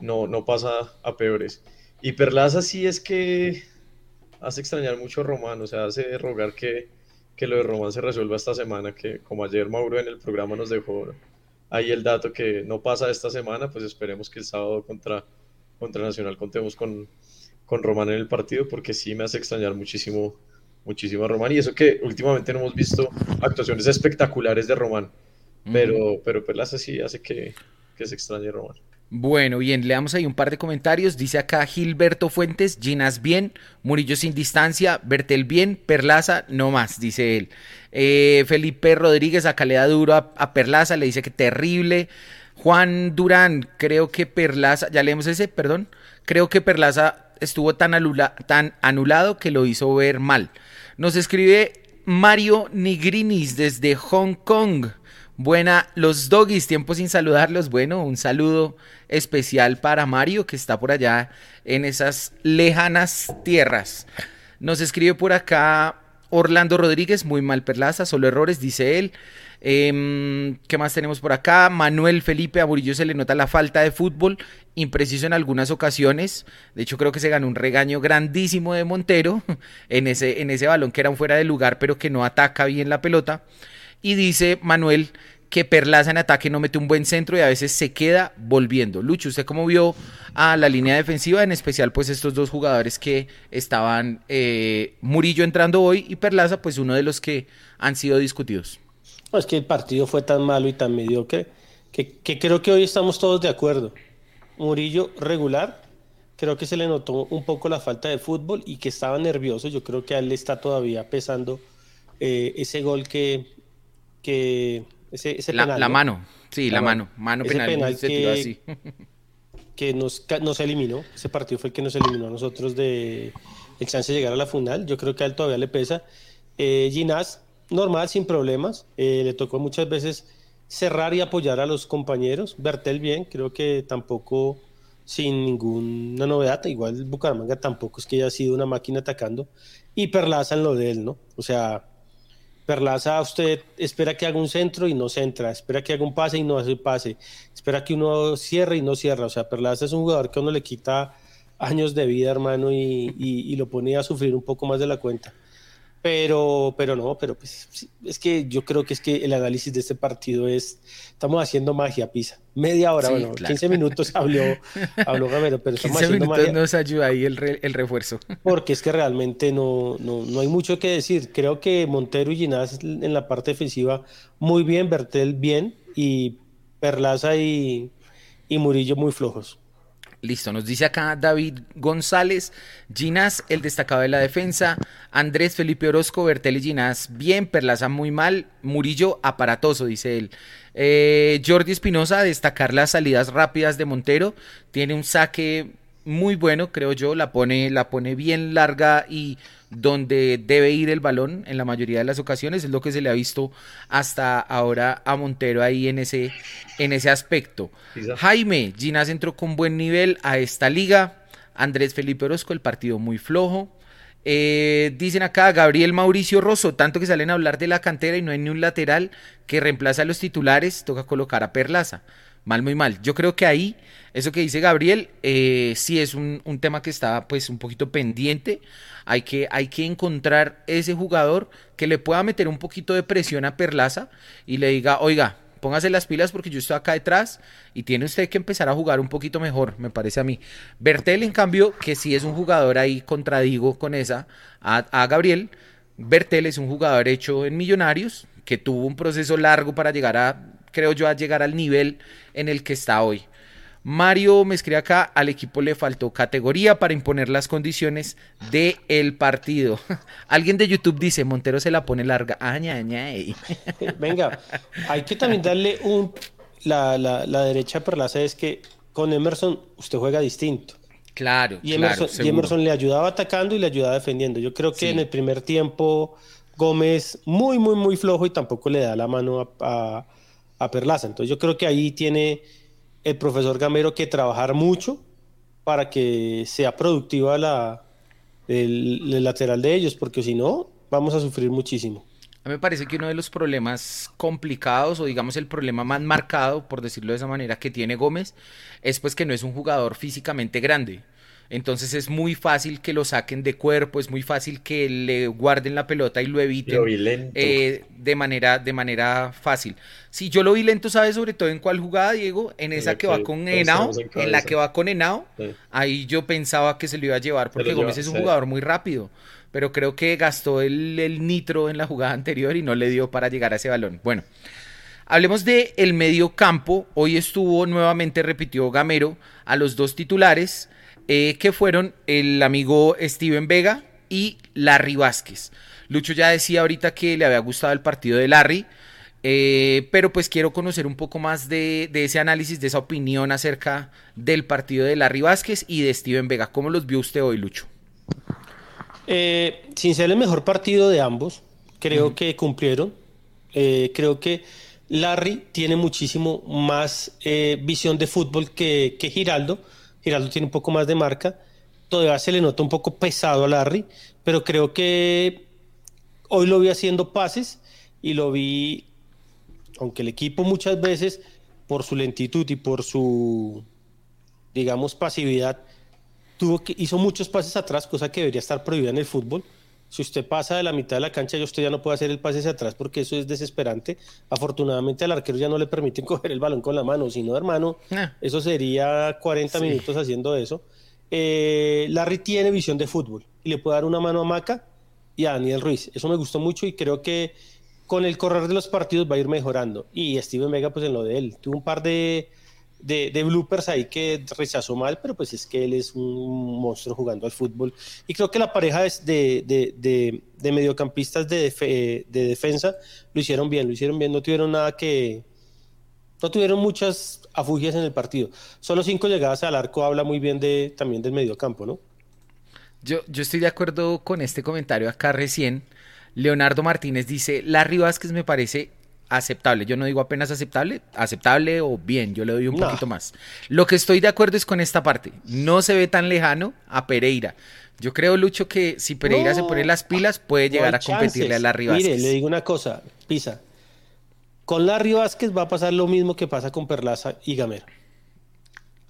no, no pasa a peores. Y Perlaza sí es que hace extrañar mucho a Román, o sea, hace rogar que, que lo de Román se resuelva esta semana, que como ayer Mauro en el programa nos dejó ahí el dato que no pasa esta semana, pues esperemos que el sábado contra, contra Nacional contemos con, con Román en el partido, porque sí me hace extrañar muchísimo muchísimo a Román. Y eso que últimamente no hemos visto actuaciones espectaculares de Román. Pero, pero Perlaza sí hace que, que se extrañe Román. Bueno, bien, leamos ahí un par de comentarios. Dice acá Gilberto Fuentes, Ginas bien, Murillo sin distancia, Bertel bien, Perlaza no más, dice él. Eh, Felipe Rodríguez acá le da duro a, Perlaza, le dice que terrible. Juan Durán, creo que Perlaza, ya leemos ese, perdón, creo que Perlaza estuvo tan, tan anulado que lo hizo ver mal. Nos escribe Mario Nigrinis desde Hong Kong. Buena, los doggies, tiempo sin saludarlos. Bueno, un saludo especial para Mario que está por allá en esas lejanas tierras. Nos escribe por acá Orlando Rodríguez, muy mal perlaza, solo errores, dice él. Em, ¿Qué más tenemos por acá? Manuel Felipe a se le nota la falta de fútbol, impreciso en algunas ocasiones. De hecho, creo que se ganó un regaño grandísimo de Montero en ese, en ese balón que era un fuera de lugar, pero que no ataca bien la pelota. Y dice Manuel que Perlaza en ataque no mete un buen centro y a veces se queda volviendo. Lucho, ¿usted cómo vio a la línea defensiva, en especial pues estos dos jugadores que estaban, eh, Murillo entrando hoy y Perlaza, pues uno de los que han sido discutidos? es que el partido fue tan malo y tan mediocre que, que, creo que hoy estamos todos de acuerdo. Murillo regular, creo que se le notó un poco la falta de fútbol y que estaba nervioso. Yo creo que a él le está todavía pesando eh, ese gol que... que ese, ese la, penal, la mano, sí, la, mano, mano, penal, que, así. que nos, nos eliminó. Ese partido fue el que nos eliminó a nosotros de el chance de llegar a la final. Yo creo que a él todavía le pesa. Eh, Ginás, normal, sin problemas. Eh, le tocó muchas veces cerrar y apoyar a los compañeros. Bertel bien, creo que tampoco sin ninguna novedad. Igual Bucaramanga tampoco es que haya sido una máquina atacando. Y Perlaza en lo de él, ¿no? O sea, Perlaza usted espera que haga un centro y no centra, espera que haga un pase y no hace pase, espera que uno cierre y no cierra. O sea, Perlaza es un jugador que uno le quita años de vida, hermano, y, y lo pone a sufrir un poco más de la cuenta. Pero, pero no, pero pues es que yo creo que es que el análisis de este partido es, estamos haciendo magia, Pisa. Media hora, bueno, 15 minutos habló, habló Gamero, pero estamos 15 haciendo minutos nos ayuda ahí el, el, refuerzo. Porque es que realmente no, no, no, hay mucho que decir. Creo que Montero y Ginás en la parte defensiva muy bien, Bertel bien y Perlaza y, y Murillo muy flojos. Listo, nos dice acá David González, Ginás, el destacado de la defensa, Andrés Felipe Orozco, Bertel y Ginás, bien, Perlaza muy mal, Murillo aparatoso, dice él. Eh, Jordi Espinosa, destacar las salidas rápidas de Montero, tiene un saque muy bueno, creo yo, la pone, la pone bien larga y donde debe ir el balón en la mayoría de las ocasiones. Es lo que se le ha visto hasta ahora a Montero ahí en ese, en ese aspecto. Jaime, Ginás entró con buen nivel a esta liga. Andrés Felipe Orozco, el partido muy flojo. Eh, dicen acá Gabriel Mauricio Rosso, tanto que salen a hablar de la cantera y no hay ni un lateral que reemplaza a los titulares, toca colocar a Perlaza. Mal, muy mal. Yo creo que ahí, eso que dice Gabriel, eh, sí es un, un, tema que está pues un poquito pendiente. Hay que, hay que encontrar ese jugador que le pueda meter un poquito de presión a Perlaza y le diga, oiga, póngase las pilas porque yo estoy acá detrás y tiene usted que empezar a jugar un poquito mejor, me parece a mí. Bertel, en cambio, que sí es un jugador ahí, contradigo con esa, a, a Gabriel. Bertel es un jugador hecho en Millonarios, que tuvo un proceso largo para llegar a, creo yo, a llegar al nivel en el que está hoy. Mario me escribe acá, al equipo le faltó categoría para imponer las condiciones del el partido. Alguien de YouTube dice, Montero se la pone larga. Aña, aña, Venga, hay que también darle un... La, la, la derecha perlaza es que con Emerson usted juega distinto. Claro, y Emerson, claro, y Emerson le ayudaba atacando y le ayudaba defendiendo. Yo creo que sí. en el primer tiempo Gómez muy, muy, muy flojo y tampoco le da la mano a, a, a Perlaza. Entonces yo creo que ahí tiene el profesor Gamero que trabajar mucho para que sea productiva la, el, el lateral de ellos, porque si no, vamos a sufrir muchísimo. A mí me parece que uno de los problemas complicados, o digamos el problema más marcado, por decirlo de esa manera, que tiene Gómez, es pues que no es un jugador físicamente grande. Entonces es muy fácil que lo saquen de cuerpo, es muy fácil que le guarden la pelota y lo eviten lo. Eh, de, manera, de manera fácil. Si yo lo vi lento, ¿sabes sobre todo en cuál jugada, Diego? En esa en que, que, va con Henao, en, en, la que va con Henao. Sí. Ahí yo pensaba que se lo iba a llevar porque Gómez es un sí. jugador muy rápido. Pero creo que gastó el, el, nitro en la jugada anterior y no le dio para llegar a ese balón. Bueno, hablemos de el medio campo. Hoy estuvo nuevamente, repitió Gamero, a los dos titulares eh, que fueron el amigo Steven Vega y Larry Vázquez. Lucho ya decía ahorita que le había gustado el partido de Larry, eh, pero pues quiero conocer un poco más de, de, ese análisis, de esa opinión acerca del partido de Larry Vázquez y de Steven Vega. ¿Cómo los vio usted hoy, Lucho? Eh, sin ser el mejor partido de ambos, creo uh -huh. que cumplieron. Eh, creo que Larry tiene muchísimo más visión de fútbol que, que Giraldo Giraldo tiene un poco más de marca. Todavía se le nota un poco pesado a Larry, pero creo que hoy lo vi haciendo pases y lo vi, aunque el equipo muchas veces, por su lentitud y por su, digamos, pasividad, tuvo que, hizo muchos pases atrás, cosa que debería estar prohibida en el fútbol. Si usted pasa de la mitad de la cancha, usted ya no puede hacer el pase hacia atrás porque eso es desesperante. Afortunadamente al arquero ya no le permiten coger el balón con la mano, si no, hermano, ah. eso sería 40 sí. minutos haciendo eso. Eh, Larry tiene visión de fútbol y le puede dar una mano a Maca y a Daniel Ruiz. Eso me gustó mucho y creo que con el correr de los partidos va a ir mejorando. Y Steven Vega, pues en lo de él, tuvo un par de, de, de, bloopers ahí que rechazó mal, pero pues es que él es un monstruo jugando al fútbol. Y creo que la pareja de, de, de mediocampistas de, de, defensa lo hicieron bien, lo hicieron bien, no tuvieron nada que... No tuvieron muchas afugias en el partido. Solo cinco llegadas al arco habla muy bien de, también del mediocampo, ¿no? Yo, yo estoy de acuerdo con este comentario acá recién. Leonardo Martínez dice, Larry Vázquez me parece aceptable. Yo no digo apenas aceptable, aceptable o bien, yo le doy un no. poquito más. Lo que estoy de acuerdo es con esta parte. No se ve tan lejano a Pereira. Yo creo, Lucho, que si Pereira no, se pone las pilas, puede llegar no a competirle chances. a Larry Vázquez. Mire, le digo una cosa, Pisa. Con Larry Vázquez va a pasar lo mismo que pasa con Perlaza y Gamero.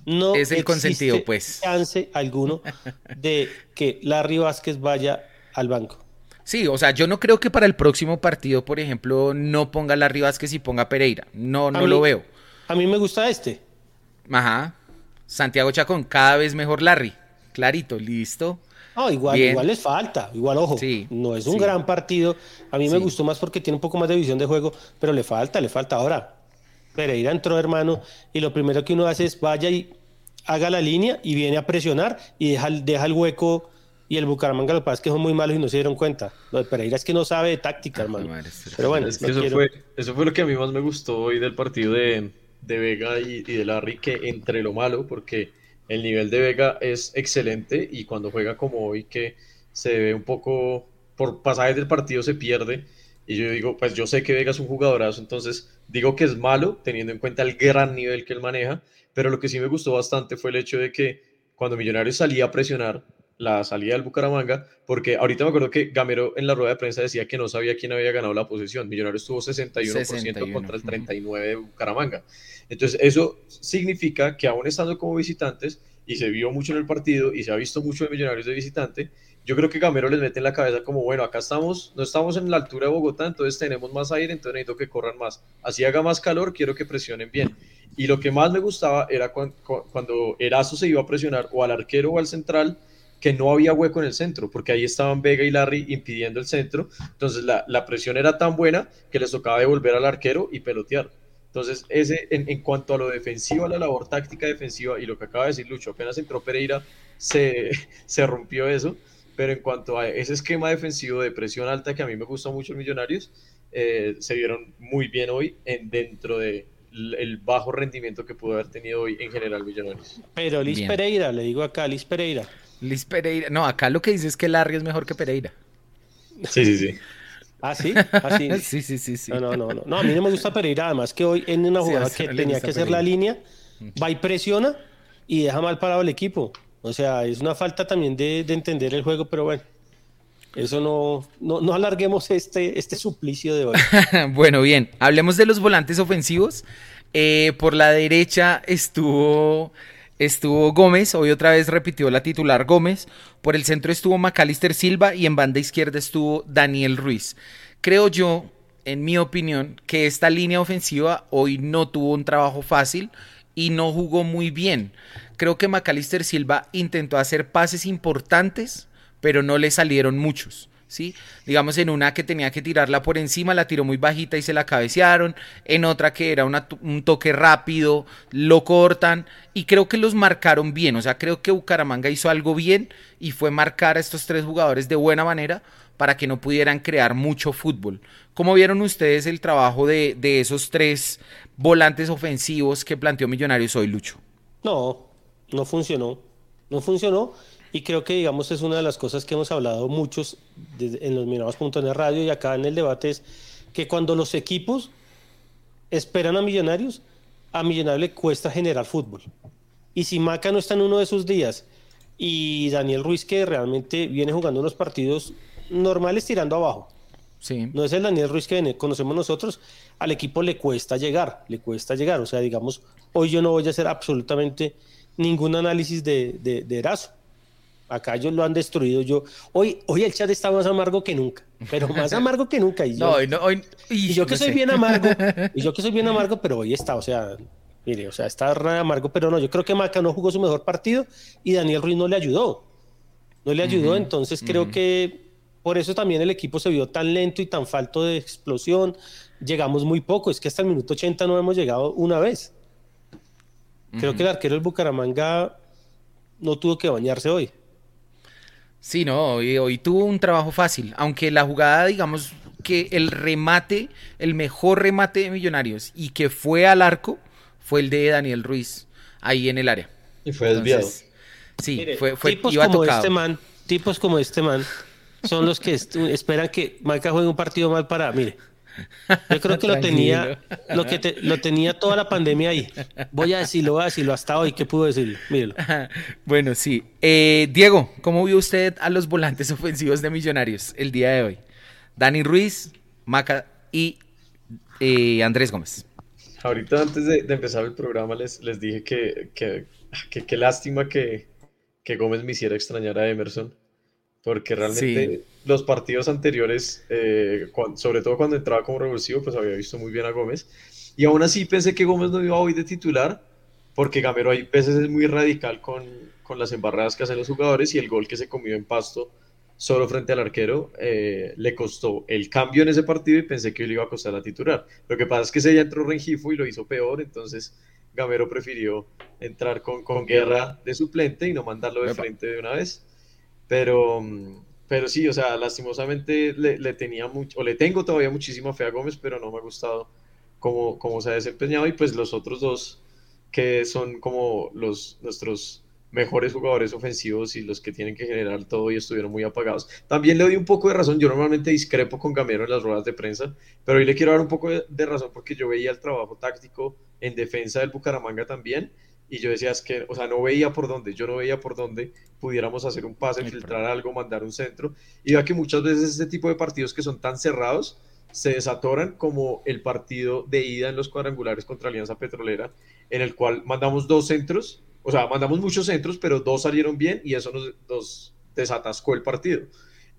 No es el consentido, pues. chance alguno de que Larry Vázquez vaya al banco. Sí, o sea, yo no creo que para el próximo partido, por ejemplo, no ponga Larry Vázquez y ponga Pereira. No, no mí, lo veo. A mí me gusta este. Ajá. Santiago Chacón, cada vez mejor Larry. Clarito, listo. No, igual, igual les falta, igual ojo. Sí, no es un sí. gran partido. A mí sí. me gustó más porque tiene un poco más de visión de juego, pero le falta, le falta. Ahora, Pereira entró, hermano, y lo primero que uno hace es vaya y haga la línea y viene a presionar y deja, deja el hueco y el Bucaramanga lo que pasa es que son muy malos y no se dieron cuenta. Lo de Pereira es que no sabe de táctica, hermano. Pero bueno, es que eso, quiero... fue, eso fue lo que a mí más me gustó hoy del partido de, de Vega y, y, de Larry, que entre lo malo, porque el nivel de Vega es excelente y cuando juega como hoy, que se ve un poco, por pasajes del partido se pierde. Y yo digo, pues yo sé que Vega es un jugadorazo, entonces digo que es malo, teniendo en cuenta el gran nivel que él maneja, pero lo que sí me gustó bastante fue el hecho de que cuando Millonarios salía a presionar, la salida del Bucaramanga, porque ahorita me acuerdo que Gamero en la rueda de prensa decía que no sabía quién había ganado la posición. Millonarios tuvo 61%, contra el 39% de Bucaramanga. Entonces, eso significa que aún estando como visitantes, y se vio mucho en el partido y se ha visto mucho de Millonarios de visitante, yo creo que Gamero les mete en la cabeza como, bueno, acá estamos, no estamos en la altura de Bogotá, entonces tenemos más aire, entonces necesito que corran más. Así haga más calor, quiero que presionen bien. Y lo que más me gustaba era cuando, cuando Erazo se iba a presionar o al arquero o al central, que no había hueco en el centro, porque ahí estaban Vega y Larry impidiendo el centro. Entonces la, la presión era tan buena que les tocaba devolver al arquero y pelotear. Entonces, ese, en, en, cuanto a lo defensivo, a la labor táctica defensiva y lo que acaba de decir Lucho, apenas entró Pereira, se, se rompió eso. Pero en cuanto a ese esquema defensivo de presión alta que a mí me gusta mucho en Millonarios, eh, se vieron muy bien hoy en, dentro de el bajo rendimiento que pudo haber tenido hoy en general Millonarios. Pero Liz Pereira, le digo acá, Liz Pereira. Liz Pereira. No, acá lo que dice es que Larry es mejor que Pereira. Sí, sí, sí. ¿Ah, sí? ¿Ah, sí? sí, sí, sí, sí. No, no, no, no, a mí no me gusta Pereira, además que hoy en una jugada que tenía que ser la línea, va y presiona y deja mal parado el equipo. O sea, es una falta también de, de entender el juego, pero bueno. Eso no, no, no, alarguemos este, este suplicio de hoy. bueno, bien, hablemos de los volantes ofensivos. Eh, por la derecha estuvo estuvo Gómez, hoy otra vez repitió la titular Gómez, por el centro estuvo Macalister Silva y en banda izquierda estuvo Daniel Ruiz. Creo yo, en mi opinión, que esta línea ofensiva hoy no tuvo un trabajo fácil y no jugó muy bien. Creo que Macalister Silva intentó hacer pases importantes, pero no le salieron muchos. ¿Sí? Digamos en una que tenía que tirarla por encima, la tiró muy bajita y se la cabecearon, en otra que era un toque rápido, lo cortan y creo que los marcaron bien, o sea, creo que Bucaramanga hizo algo bien y fue marcar a estos tres jugadores de buena manera para que no pudieran crear mucho fútbol. ¿Cómo vieron ustedes el trabajo de, de esos tres volantes ofensivos que planteó Millonarios hoy, Lucho? No, no funcionó, no funcionó y creo que, digamos, es una de las cosas que hemos hablado muchos en los Mirados.net Radio y acá en el debate es que cuando los equipos esperan a Millonarios, a Millonarios le cuesta generar fútbol. Y si Maca no está en uno de sus días y Daniel Ruiz, que realmente viene jugando unos partidos normales tirando abajo. Sí. No es el Daniel Ruiz que conocemos nosotros, al equipo le cuesta llegar, le cuesta llegar. O sea, digamos, hoy yo no voy a hacer absolutamente ningún análisis de, de, de Erazo. Acá ellos lo han destruido. Yo hoy, hoy el chat está más amargo que nunca, pero más amargo que nunca. Y yo, no, hoy, y, yo que soy bien amargo, y yo que soy bien amargo, pero hoy está, o sea, mire, o sea, está amargo, pero no, yo creo que Maca no jugó su mejor partido y Daniel Ruiz no le ayudó. No le ayudó, entonces creo que por eso también el equipo se vio tan lento y tan falto de explosión. Llegamos muy poco, es que hasta el minuto 80 no hemos llegado una vez. Creo que el arquero del Bucaramanga no tuvo que bañarse hoy. Sí, no, hoy, tuvo un trabajo fácil, aunque la jugada, digamos que el remate, el mejor remate de Millonarios y que fue al arco, fue el de Daniel Ruiz, ahí en el área. Y fue desviado. sí, fue, fue tipos como este man, tipos como este man, son los que esperan que Maca juegue un partido mal para, mire, yo creo que lo tenía, lo que lo tenía toda la pandemia ahí. Voy a decirlo, voy a decirlo hasta hoy. ¿Qué pudo decirlo? Mírelo. Bueno, sí. Eh, Diego, ¿cómo vio usted a los volantes ofensivos de Millonarios el día de hoy? Dani Ruiz, Maca y eh, Andrés Gómez. Ahorita antes de, empezar el programa les, les dije que qué lástima que, que Gómez me hiciera extrañar a Emerson porque realmente los partidos anteriores, eh, sobre todo cuando entraba como revulsivo, pues había visto muy bien a Gómez. Y aún así pensé que Gómez no iba hoy de titular, porque Gamero hay veces es muy radical con, con, las embarradas que hacen los jugadores y el gol que se comió en pasto solo frente al arquero eh, le costó el cambio en ese partido y pensé que le iba a costar la titular. Lo que pasa es que ese ya entró Rengifo y lo hizo peor, entonces Gamero prefirió entrar con, con guerra de suplente y no mandarlo de frente de una vez. Pero, pero sí, o sea, lastimosamente le, tenía mucho, o le tengo todavía muchísima fe a Gómez, pero no me ha gustado cómo, cómo se ha desempeñado. Y pues los otros dos, que son como los nuestros mejores jugadores ofensivos y los que tienen que generar todo y estuvieron muy apagados. También le doy un poco de razón, yo normalmente discrepo con Gamero en las ruedas de prensa, pero hoy le quiero dar un poco de, razón porque yo veía el trabajo táctico en defensa del Bucaramanga también y yo decía es que, o sea, no veía por dónde, yo no veía por dónde pudiéramos hacer un pase, filtrar algo, mandar un centro y vea que muchas veces este tipo de partidos que son tan cerrados se desatoran como el partido de ida en los cuadrangulares contra Alianza Petrolera, en el cual mandamos dos centros o sea, mandamos muchos centros, pero dos salieron bien y eso nos, desatascó el partido.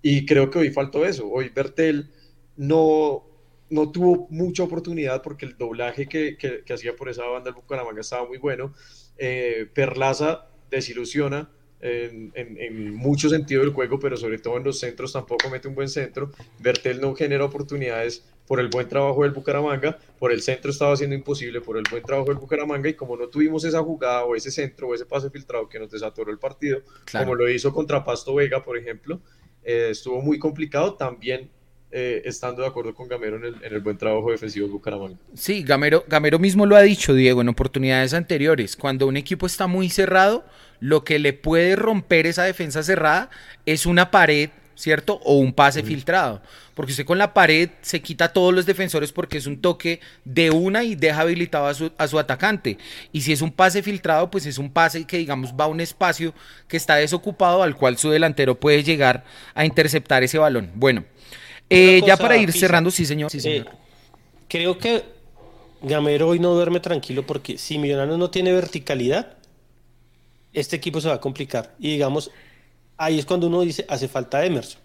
Y creo que hoy faltó eso. Hoy Bertel no, no tuvo mucha oportunidad porque el doblaje que, que, hacía por esa banda el Bucaramanga estaba muy bueno. Eh, Perlaza desilusiona en, en, en mucho sentido del juego, pero sobre todo en los centros tampoco mete un buen centro. Bertel no genera oportunidades por el buen trabajo del Bucaramanga, por el centro estaba siendo imposible, por el buen trabajo del Bucaramanga, y como no tuvimos esa jugada o ese centro o ese pase filtrado que nos desatoró el partido, como lo hizo contra Pasto Vega, por ejemplo, eh, estuvo muy complicado también. Eh, estando de acuerdo con Gamero en el, en el, buen trabajo defensivo del Bucaramanga. Sí, Gamero, Gamero mismo lo ha dicho, Diego, en oportunidades anteriores. Cuando un equipo está muy cerrado, lo que le puede romper esa defensa cerrada es una pared ¿cierto? O un pase filtrado. Porque usted con la pared se quita a todos los defensores porque es un toque de una y deja habilitado a su, a su, atacante. Y si es un pase filtrado, pues es un pase que, digamos, va a un espacio que está desocupado al cual su delantero puede llegar a interceptar ese balón. Bueno, eh, ya para ir cerrando, sí, señor. Sí, señor. Eh, creo que Gamero hoy no duerme tranquilo porque si Millonarios no tiene verticalidad, este equipo se va a complicar. Y digamos, ahí es cuando uno dice, hace falta Emerson.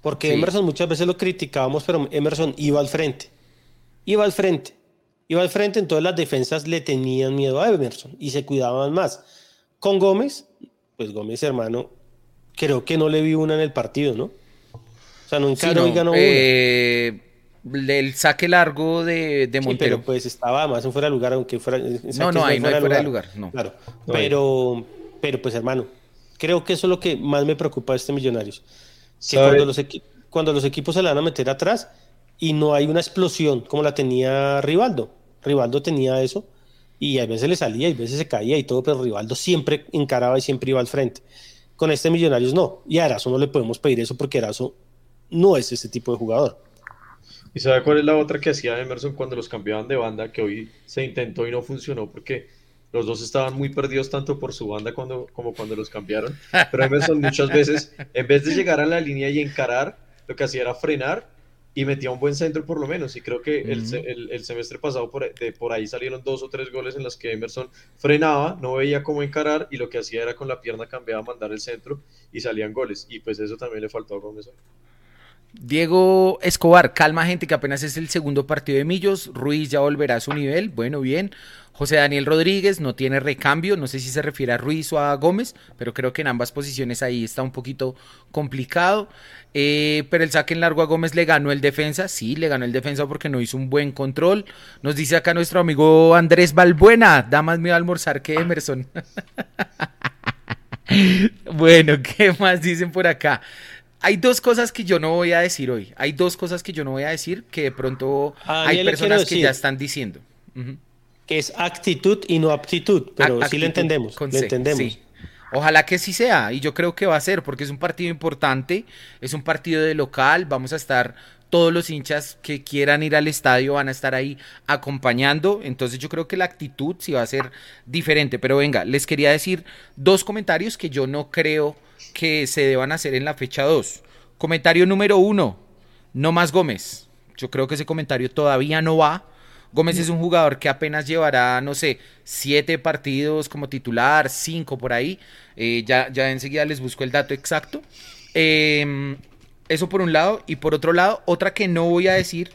Porque Emerson muchas veces lo criticábamos, pero Emerson iba al frente. Iba al frente. Iba al frente, entonces las defensas le tenían miedo a Emerson y se cuidaban más. Con Gómez, pues Gómez, hermano, creo que no le vi una en el partido, ¿no? O sea, no encaró y ganó eh, El saque largo de, de Montero. pero pues estaba más en fuera de lugar, aunque fuera. No, no, ahí no hay fuera de lugar. No. Claro. pero, pero pues, hermano, Creo que eso es lo que más me preocupa de este Millonarios. Que cuando los, cuando los equipos se le van a meter atrás y no hay una explosión como la tenía Rivaldo. Rivaldo tenía eso y a veces le salía y a veces se caía y todo, pero Rivaldo siempre encaraba y siempre iba al frente. Con este Millonarios no. Y a Erazo no le podemos pedir eso porque Erazo no es ese tipo de jugador. ¿Y sabe cuál es la otra que hacía Emerson cuando los cambiaban de banda? Que hoy se intentó y no funcionó porque los dos estaban muy perdidos tanto por su banda cuando, como cuando los cambiaron. Pero Emerson muchas veces, en vez de llegar a la línea y encarar, lo que hacía era frenar y metía un buen centro por lo menos. Y creo que el, el, semestre pasado por, de, por ahí salieron dos o tres goles en los que Emerson frenaba, no veía cómo encarar y lo que hacía era con la pierna cambiaba, mandar el centro y salían goles. Y pues eso también le faltó a Gómez. Diego Escobar, calma gente que apenas es el segundo partido de Millos, Ruiz ya volverá a su nivel, bueno, bien. José Daniel Rodríguez no tiene recambio, no sé si se refiere a Ruiz o a Gómez, pero creo que en ambas posiciones ahí está un poquito complicado. Eh, pero el saque en largo a Gómez le ganó el defensa, sí, le ganó el defensa porque no hizo un buen control. Nos dice acá nuestro amigo Andrés Balbuena, da más miedo almorzar que Emerson. bueno, ¿qué más dicen por acá? Hay dos cosas que yo no voy a decir hoy. Hay dos cosas que yo no voy a decir que de pronto hay personas que ya están diciendo que es actitud y no aptitud, pero sí lo entendemos, entendemos. Ojalá que sí sea, y yo creo que va a ser, porque es un partido importante, es un partido de local, vamos a estar todos los hinchas que quieran ir al estadio van a estar ahí acompañando. Entonces yo creo que la actitud sí va a ser diferente. Pero venga, les quería decir dos comentarios que yo no creo que se deban hacer en la fecha 2. Comentario número uno, no más Gómez. Yo creo que ese comentario todavía no va. Gómez es un jugador que apenas llevará, no sé, siete partidos como titular, cinco por ahí. Eh, ya, ya enseguida les busco el dato exacto. Em, eso por un lado. Y por otro lado, otra que no voy a decir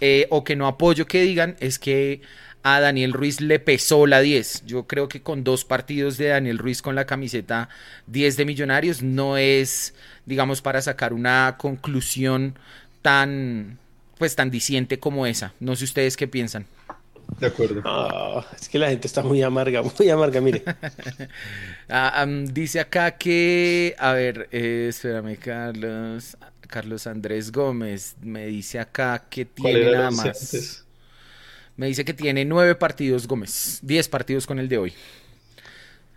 eh, o que no apoyo que digan es que a Daniel Ruiz le pesó la 10. Yo creo que con dos partidos de Daniel Ruiz con la camiseta 10 de Millonarios no es, digamos, para sacar una conclusión tan pues tan diciente como esa. No sé ustedes qué piensan. De acuerdo. Ah, es que la gente está muy amarga, muy amarga, mire. Ah, dice acá que, a ver, eh, espérame, Carlos, Carlos Andrés Gómez, me dice acá que tiene nada más. Me dice que tiene nueve partidos Gómez, diez partidos con el de hoy.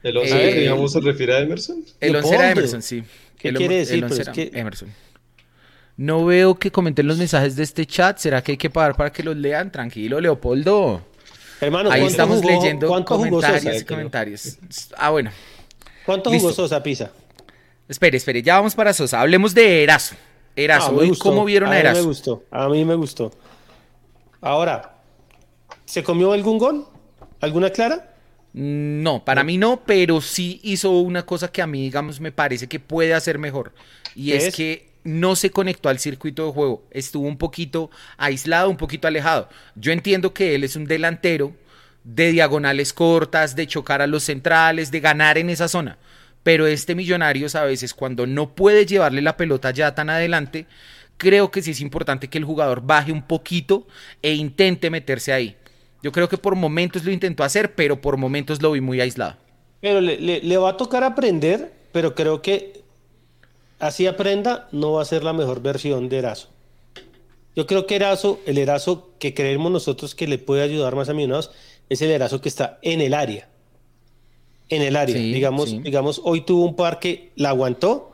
¿El 11 Eh, digamos se refiere a Emerson? El 11 era. Emerson, sí. ¿Qué El quiere decir? El Pero 11 es era que- Emerson. No veo que comenten los mensajes de este chat. ¿Será que hay que pagar para que los lean? Tranquilo, Leopoldo. Hermano, Ahí ¿cuánto estamos jugó- leyendo ¿cuánto jugó comentarios Sosa? y comentarios. Ah, bueno. ¿Cuánto Listo. jugó Sosa, Pisa? Espere, espere. Ya vamos para Sosa. Hablemos de Erazo. Erazo, Ah, hoy, gustó. ¿cómo vieron a mí me Erazo? gustó. A mí me gustó. Ahora, ¿se comió algún gol? ¿Alguna clara? No, para mí no, pero sí hizo una cosa que a mí, digamos, me parece que puede hacer mejor. Y ¿Qué es, es? que no se conectó al circuito de juego. Estuvo un poquito aislado, un poquito alejado. Yo entiendo que él es un delantero de diagonales cortas, de chocar a los centrales, de ganar en esa zona. Pero este Millonarios a veces cuando no puede llevarle la pelota ya tan adelante, creo que sí es importante que el jugador baje un poquito e intente meterse ahí. Yo creo que por momentos lo intentó hacer, pero por momentos lo vi muy aislado. Pero le, le- le va a tocar aprender, pero creo que así aprenda, no va a ser la mejor versión de Erazo. Yo creo que Erazo, el Erazo que creemos nosotros que le puede ayudar más a Millonarios, es el Erazo que está en el área. En el área. Sí, digamos, sí. digamos, hoy tuvo un par que la aguantó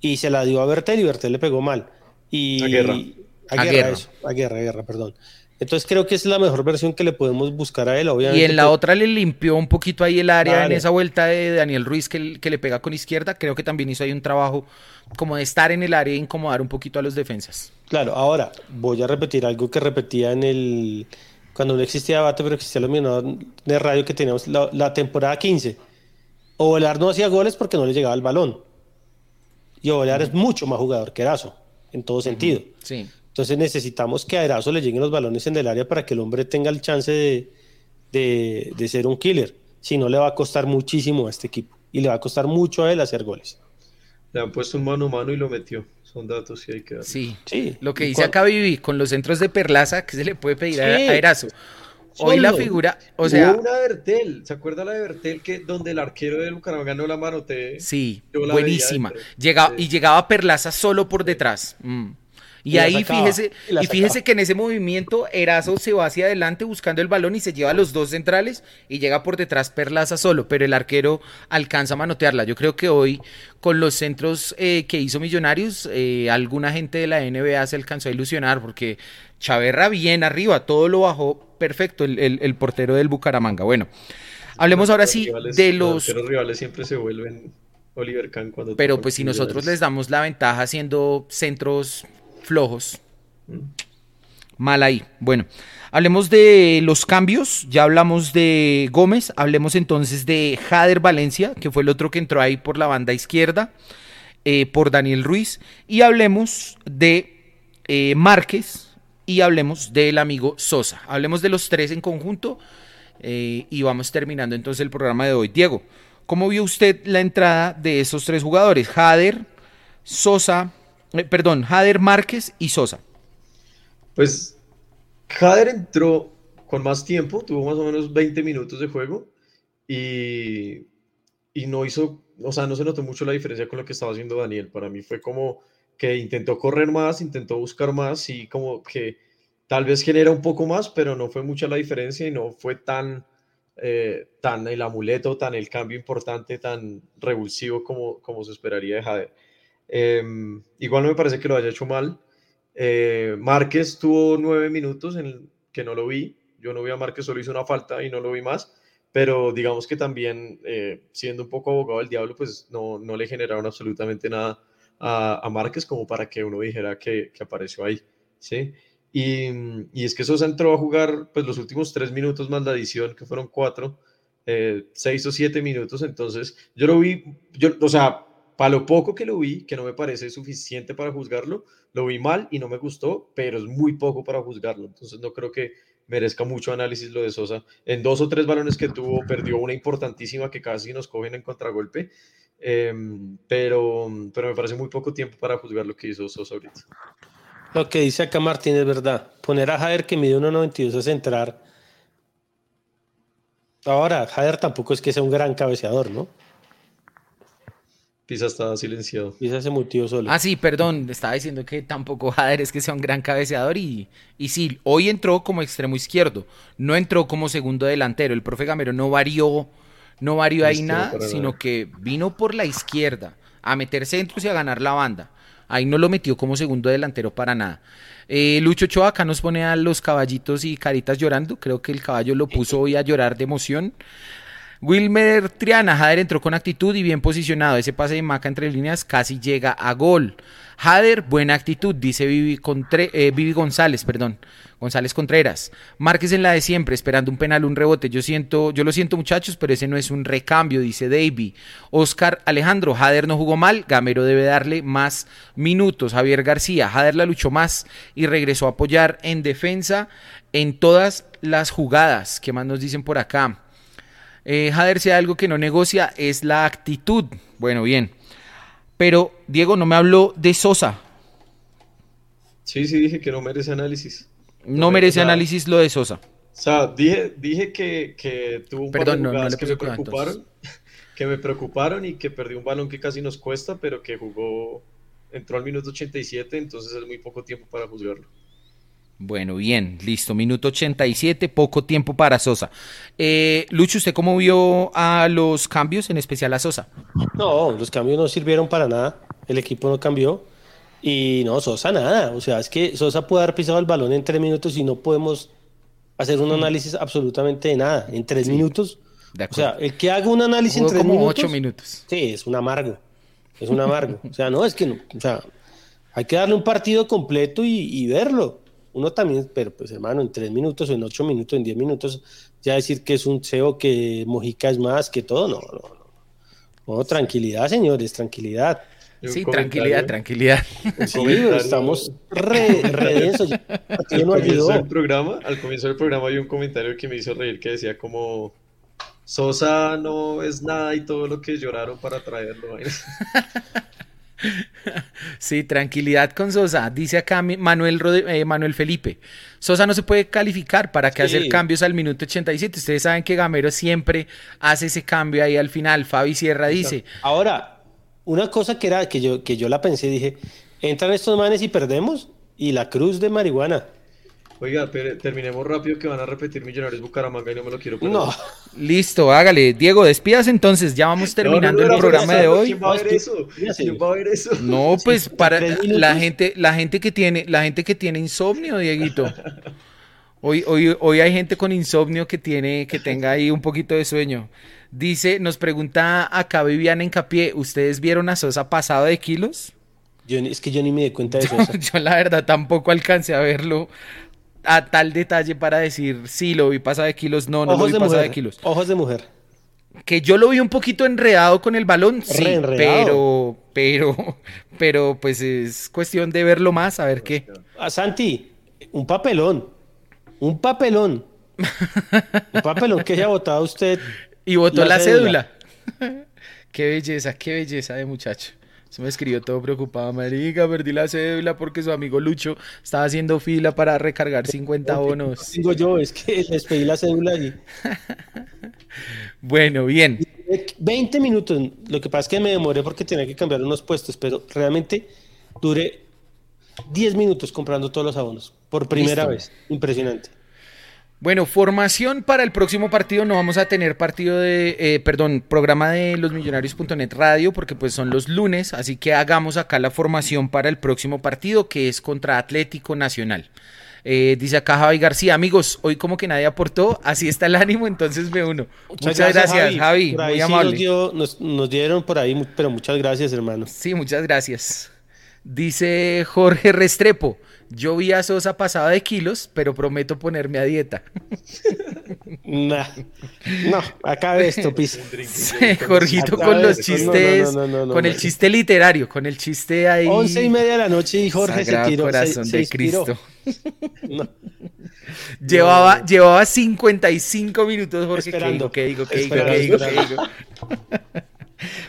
y se la dio a Bertel y Bertel le pegó mal. Y, A Guerra. A, A Guerra, Guerra. eso, a Guerra, a Guerra, perdón. Entonces creo que es la mejor versión que le podemos buscar a él, obviamente. Y en la pues, otra le limpió un poquito ahí el área en esa vuelta de Daniel Ruiz que, que le pega con izquierda. Creo que también hizo ahí un trabajo como de estar en el área e incomodar un poquito a los defensas. Claro, ahora voy a repetir algo que repetía en el. Cuando no existía debate, pero existía los minutos de radio que teníamos la, la temporada 15. Ovelar no hacía goles porque no le llegaba el balón. Y Ovelar es mucho más jugador que Erazo, en todo sentido. Sí. Entonces necesitamos que a Erazo le lleguen los balones en el área para que el hombre tenga el chance de, de, de ser un killer. Si no, le va a costar muchísimo a este equipo. Y le va a costar mucho a él hacer goles. Le han puesto un mano a mano y lo metió. Son datos que hay que dar. Sí. Sí. Lo que dice acá Vivi, con los centros de Perlaza, que se le puede pedir a, Sí. a Erazo. Hoy la figura, o sea, Hubo una de Bertel, ¿se acuerda la de Bertel que donde el arquero del Bucaramanga no la manote? sí, buenísima. Llegaba, Sí. Y llegaba Perlaza solo por detrás. Mm. Y, ahí fíjese, y fíjese que en ese movimiento Erazo se va hacia adelante buscando el balón y se lleva a los dos centrales y llega por detrás Perlaza solo, pero el arquero alcanza a manotearla. Yo creo que hoy con los centros eh, que hizo Millonarios, eh, alguna gente de la NBA se alcanzó a ilusionar porque Chaverra bien arriba, todo lo bajó perfecto el, el- el portero del Bucaramanga. Bueno, hablemos ahora sí rivales- de los... arqueros rivales siempre se vuelven Oliver Kahn cuando Pero pues si nosotros les damos la ventaja haciendo centros flojos, Mm. mal ahí. Bueno, hablemos de los cambios. Ya hablamos de Gómez. Hablemos entonces de Jader Valencia, que fue el otro que entró ahí por la banda izquierda, eh, por Daniel Ruiz. Y hablemos de eh, Márquez y hablemos del amigo Sosa. Hablemos de los tres en conjunto eh, y vamos terminando entonces el programa de hoy. Diego, ¿cómo vio usted la entrada de esos tres jugadores? Jader, Sosa, eh, perdón, Jader Márquez y Sosa. Pues Jader entró con más tiempo, tuvo más o menos 20 minutos de juego y, y no hizo, o sea, no se notó mucho la diferencia con lo que estaba haciendo Daniel. Para mí fue como que intentó correr más, intentó buscar más y como que tal vez genera un poco más, pero no fue mucha la diferencia y no fue tan, eh, tan el amuleto, tan el cambio importante, tan revulsivo como, como se esperaría de Jader. Em, igual no me parece que lo haya hecho mal. Eh, Márquez tuvo nueve minutos en que no lo vi. Yo no vi a Márquez, solo hizo una falta y no lo vi más. Pero digamos que también, eh, siendo un poco abogado del diablo, pues no, no le generaron absolutamente nada a, a Márquez como para que uno dijera que, que apareció ahí. ¿sí? Y, y es que Sosa entró a jugar pues, los últimos tres minutos más la adición, que fueron cuatro, eh, seis o siete minutos. Entonces, yo lo vi, yo, o sea, para lo poco que lo vi, que no me parece suficiente para juzgarlo, lo vi mal y no me gustó, pero es muy poco para juzgarlo. Entonces no creo que merezca mucho análisis lo de Sosa. En dos o tres balones que tuvo, perdió una importantísima que casi nos cogen en contragolpe, eh, pero, pero me parece muy poco tiempo para juzgar lo que hizo Sosa ahorita. Lo que dice acá Martín es verdad. Poner a Jader que mide 1.92 es entrar. Ahora, Jader tampoco es que sea un gran cabeceador, ¿no? Pisa está silenciado. Pisa se mutió solo. Ah, sí, perdón, estaba diciendo que tampoco Jader es que sea un gran cabeceador y, y sí, hoy entró como extremo izquierdo, no entró como segundo delantero. El profe Gamero no varió no varió ahí nada, sino nada. que vino por la izquierda a meter centros y a ganar la banda. Ahí no lo metió como segundo delantero para nada. Eh, Lucho Ochoa acá nos pone a los caballitos y caritas llorando. Creo que el caballo lo puso hoy a llorar de emoción. Wilmer Triana, Jader entró con actitud y bien posicionado. Ese pase de Maca entre líneas casi llega a gol. Jader, buena actitud, dice eh, Vivi González, perdón. González Contreras. Márquez en la de siempre, esperando un penal, un rebote. Yo siento, yo lo siento, muchachos, pero ese no es un recambio, dice Davy. Oscar Alejandro, Jader no jugó mal, Gamero debe darle más minutos. Javier García, Jader la luchó más y regresó a apoyar en defensa en todas las jugadas. ¿Qué más nos dicen por acá? Eh, Jader, si hay algo que no negocia, es la actitud. Bueno, bien. Pero, Diego, no me habló de Sosa. Sí, sí, dije que no merece análisis. No me- merece o sea, análisis lo de Sosa. O sea, dije, dije que, que tuvo un par Perdón, de no, no que me preocuparon, que me preocuparon y que perdió un balón que casi nos cuesta, pero que jugó, entró al minuto 87, entonces es muy poco tiempo para juzgarlo. Bueno, bien, listo. Minuto 87, poco tiempo para Sosa. Eh, Lucho, ¿usted cómo vio a los cambios, en especial a Sosa? No, los cambios no sirvieron para nada. El equipo no cambió. Y no, Sosa nada. O sea, es que Sosa puede haber pisado el balón en tres minutos y no podemos hacer un análisis absolutamente de nada. En tres minutos. De O sea, el que haga un análisis en tres como minutos. ocho minutos. Sí, es un amargo. Es un amargo. O sea, no, es que no. O sea, hay que darle un partido completo y, y verlo. Uno también, pero pues hermano, en tres minutos, en ocho minutos, en diez minutos, ya decir que es un CEO, que Mojica es más que todo, no, no, no. No, tranquilidad, señores, tranquilidad. Sí, tranquilidad, tranquilidad. Sí, estamos re, re densos. Al comienzo ayudó. del programa, al comienzo del programa hay un comentario que me hizo reír que decía como Sosa no es nada y todo lo que lloraron para traerlo. Sí, tranquilidad con Sosa. Dice acá Manuel, eh, Manuel Felipe. Sosa no se puede calificar. ¿Para Sí. hacer cambios al minuto 87? Ustedes saben que Gamero siempre hace ese cambio ahí al final. Fabi Sierra dice. Ahora, una cosa que era que yo, que yo la pensé, dije, entran estos manes y perdemos, y la cruz de marihuana. Oiga, pero terminemos rápido que van a repetir Millonarios Bucaramanga y no me lo quiero perder. No, Listo, hágale. Diego, despídase entonces. Ya vamos terminando No, no, no, el programa de hoy. ¿Quién va a ver eso? fíjate. ¿Quién va a ver eso? No, pues para la gente, la gente que tiene, la gente que tiene insomnio, Dieguito. Hoy, hoy, hoy hay gente con insomnio que tiene, que tenga ahí un poquito de sueño. Dice, nos pregunta acá Viviana Encapié, ¿ustedes vieron a Sosa pasado de kilos? yo, es que yo ni me di cuenta de eso. Yo la verdad tampoco alcancé a verlo a tal detalle para decir, sí, lo vi pasado de kilos, no, no lo vi pasado de kilos. Ojos de mujer. Que yo lo vi un poquito enredado con el balón, sí, pero, pero, pero pues es cuestión de verlo más, a ver qué. A Santi, un papelón. Un papelón. un papelón que haya votado usted. Y votó la, La cédula. cédula. qué belleza, qué belleza de muchacho. Se me escribió todo preocupado. Marica, perdí la cédula porque su amigo Lucho estaba haciendo fila para recargar 50 bonos. Digo yo, es que les pedí la cédula y Bueno, bien. 20 minutos. Lo que pasa es que me demoré porque tenía que cambiar unos puestos, pero realmente duré 10 minutos comprando todos los abonos. Por primera Listo. vez. Impresionante. Bueno, formación para el próximo partido. No vamos a tener partido de, eh, perdón, programa de losmillonarios.net radio porque pues son los lunes. Así que hagamos acá la formación para el próximo partido que es contra Atlético Nacional. Eh, dice acá Javi García, amigos, hoy como que nadie aportó, así está el ánimo, entonces me uno. Muchas, gracias, Javi, muy sí amable. Nos, dio- nos- nos dieron por ahí, pero muchas gracias, hermano. Sí, muchas gracias. Dice Jorge Restrepo, yo vi a Sosa pasada de kilos, pero prometo ponerme a dieta. Nah. No, acabe esto, Pisa. Sí, Jorgito con los es, chistes, no, no, no, con el chiste literario, con el chiste ahí. Once y media de la noche y Jorge Sagrado se tiró. se- corazón se de inspiró. Cristo. Llevaba, llevaba 55 minutos, Jorge. Esperando. ¿Qué digo? ¿Qué digo? ¿Qué Esperando, digo? ¿Qué digo? ¿Qué digo?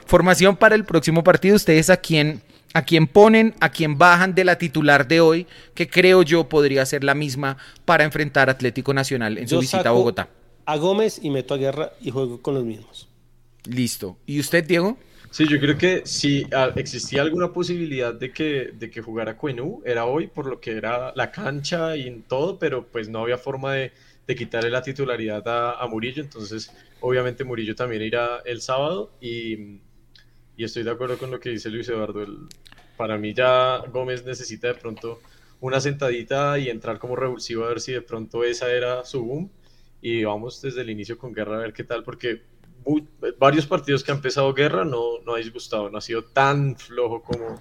Formación para el próximo partido. Ustedes a quién, a quién ponen, a quién bajan de la titular de hoy, que creo yo podría ser la misma para enfrentar Atlético Nacional en su visita a Bogotá. A Gómez y meto a Guerra y juego con los mismos. Listo. ¿Y usted, Diego? Sí, yo creo que si ah, existía alguna posibilidad de que, de que jugara Cuenú, era hoy por lo que era la cancha y en todo, pero pues no había forma de, de quitarle la titularidad a, a Murillo, entonces obviamente Murillo también irá el sábado y, y estoy de acuerdo con lo que dice Luis Eduardo, el, para mí ya Gómez necesita de pronto una sentadita y entrar como revulsivo a ver si de pronto esa era su boom y vamos desde el inicio con Guerra a ver qué tal porque muy- varios partidos que han empezado Guerra no, no ha disgustado, no ha sido tan flojo como...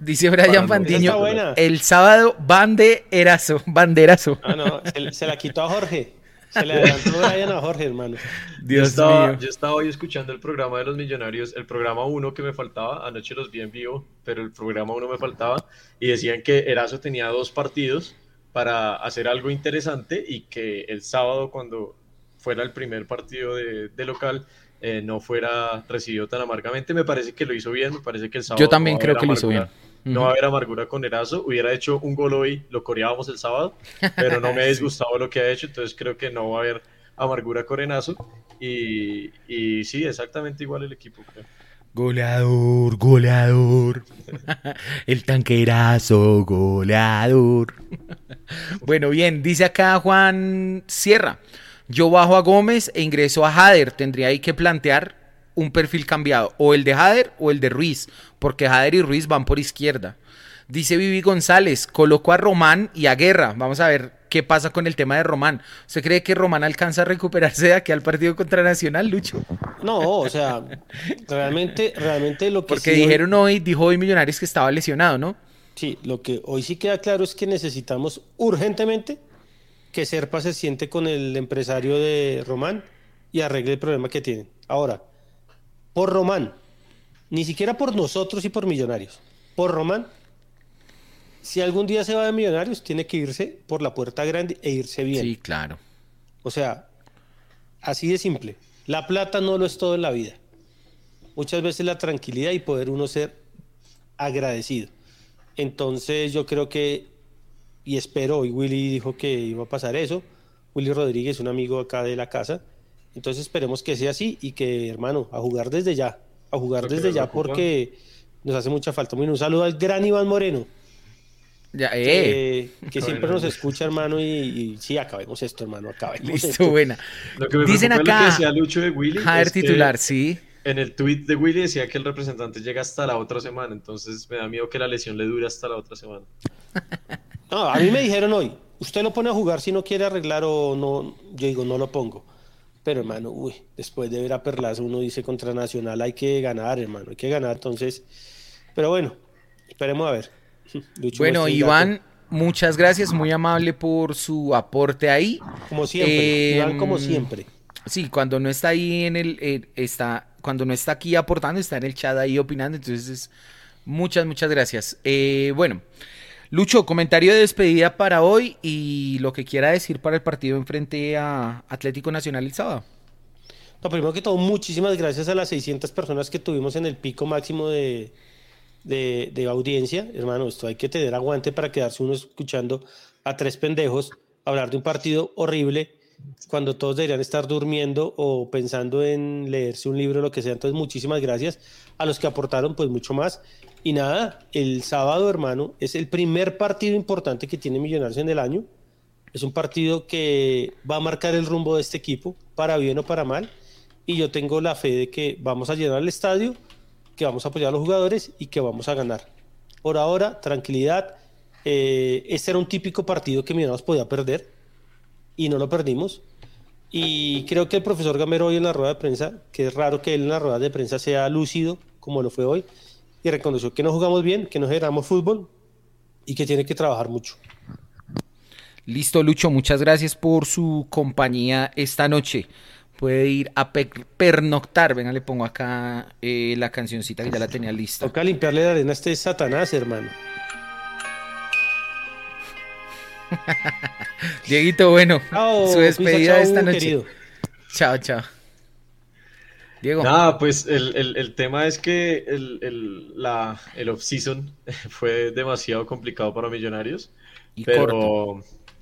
Dice Brian. Fandiño, el sábado banderazo, banderazo. Ah, no, se, se la quitó a Jorge. Se le adelantó Brian a Jorge, hermano. Yo Dios estaba, mío. yo estaba hoy escuchando el programa de los millonarios, el programa 1 que me faltaba, anoche los vi en vivo, pero el programa 1 me faltaba, y decían que Erazo tenía dos partidos para hacer algo interesante y que el sábado cuando fuera el primer partido de, de local eh, no fuera recibido tan amargamente. Me parece que lo hizo bien, me parece que el sábado... Yo también creo que lo hizo bien. No va a haber amargura con Erazo. Hubiera hecho un gol hoy, lo coreábamos el sábado, pero no me ha disgustado lo que ha hecho, entonces creo que no va a haber amargura con Erazo. Y, y sí, exactamente igual el equipo, creo. Goleador, goleador. El tanquerazo, goleador. Bueno, bien, dice acá Juan Sierra. Yo bajo a Gómez e ingreso a Jader. Tendría ahí que plantear un perfil cambiado. O el de Jader o el de Ruiz. Porque Jader y Ruiz van por izquierda. Dice Vivi González, colocó a Román y a Guerra. Vamos a ver qué pasa con el tema de Román. ¿Usted cree que Román alcanza a recuperarse de aquí al partido contra Nacional, Lucho? No, o sea, realmente, realmente lo que Porque sí dijeron hoy, dijo hoy Millonarios que estaba lesionado, ¿no? Sí, lo que hoy sí queda claro es que necesitamos urgentemente que Serpa se siente con el empresario de Román y arregle el problema que tienen. Ahora, por Román, ni siquiera por nosotros y por Millonarios, por Román, si algún día se va de Millonarios, tiene que irse por la puerta grande e irse bien. Sí, claro. O sea, así de simple. La plata no lo es todo en la vida. Muchas veces la tranquilidad y poder uno ser agradecido. Entonces yo creo que, y espero, y Willy dijo que iba a pasar eso, Willy Rodríguez, un amigo acá de la casa, entonces esperemos que sea así y que, hermano, a jugar desde ya, a jugar desde ya porque nos hace mucha falta. Bueno, un saludo al gran Iván Moreno, Ya, eh. que, que siempre nos escucha, hermano, y, y sí, acabemos esto, hermano, acabemos Listo, esto. buena. Lo que me Dicen es lo acá, que decía Lucho de Willy. Jader es que titular, sí. En el tweet de Willy decía que el representante llega hasta la otra semana, entonces me da miedo que la lesión le dure hasta la otra semana. No, a mí me dijeron hoy, usted lo pone a jugar si no quiere arreglar o no, yo digo, no lo pongo. Pero hermano, uy, después de ver a Perlaza uno dice contra Nacional hay que ganar, hermano, hay que ganar, entonces, pero bueno, esperemos a ver. Lucho Bueno, Iván, muchas gracias, muy amable por su aporte ahí. como siempre, Eh, Iván como siempre. Sí, cuando no está ahí en el, eh, está, cuando no está aquí aportando, está en el chat ahí opinando, entonces muchas, muchas gracias. Eh, bueno, Lucho, comentario de despedida para hoy y lo que quiera decir para el partido enfrente a Atlético Nacional el sábado. No, primero que todo, muchísimas gracias a las 600 personas que tuvimos en el pico máximo de, de, de audiencia. Hermano, esto hay que tener aguante para quedarse uno escuchando a tres pendejos hablar de un partido horrible cuando todos deberían estar durmiendo o pensando en leerse un libro lo que sea. Entonces, muchísimas gracias a los que aportaron, pues mucho más. Y nada, el sábado, hermano, es el primer partido importante que tiene Millonarios en el año. Es un partido que va a marcar el rumbo de este equipo, para bien o para mal. Y yo tengo la fe de que vamos a llenar el estadio, que vamos a apoyar a los jugadores y que vamos a ganar. Por ahora, tranquilidad. Eh, este era un típico partido que Millonarios podía perder y no lo perdimos. Y creo que el profesor Gamero hoy en la rueda de prensa, que es raro que él en la rueda de prensa sea lúcido como lo fue hoy, y reconoció que no jugamos bien, que no generamos fútbol y que tiene que trabajar mucho. Listo, Lucho, muchas gracias por su compañía esta noche. Puede ir a pe- pernoctar. Venga, le pongo acá eh, la cancioncita que ya la tenía lista. Toca limpiarle la arena a este Satanás, hermano. Dieguito, bueno, su despedida esta noche. querido. Chao, chao. Diego. Nada, pues el, el- el tema es que el, el, la, el off-season fue demasiado complicado para Millonarios, Y pero corto.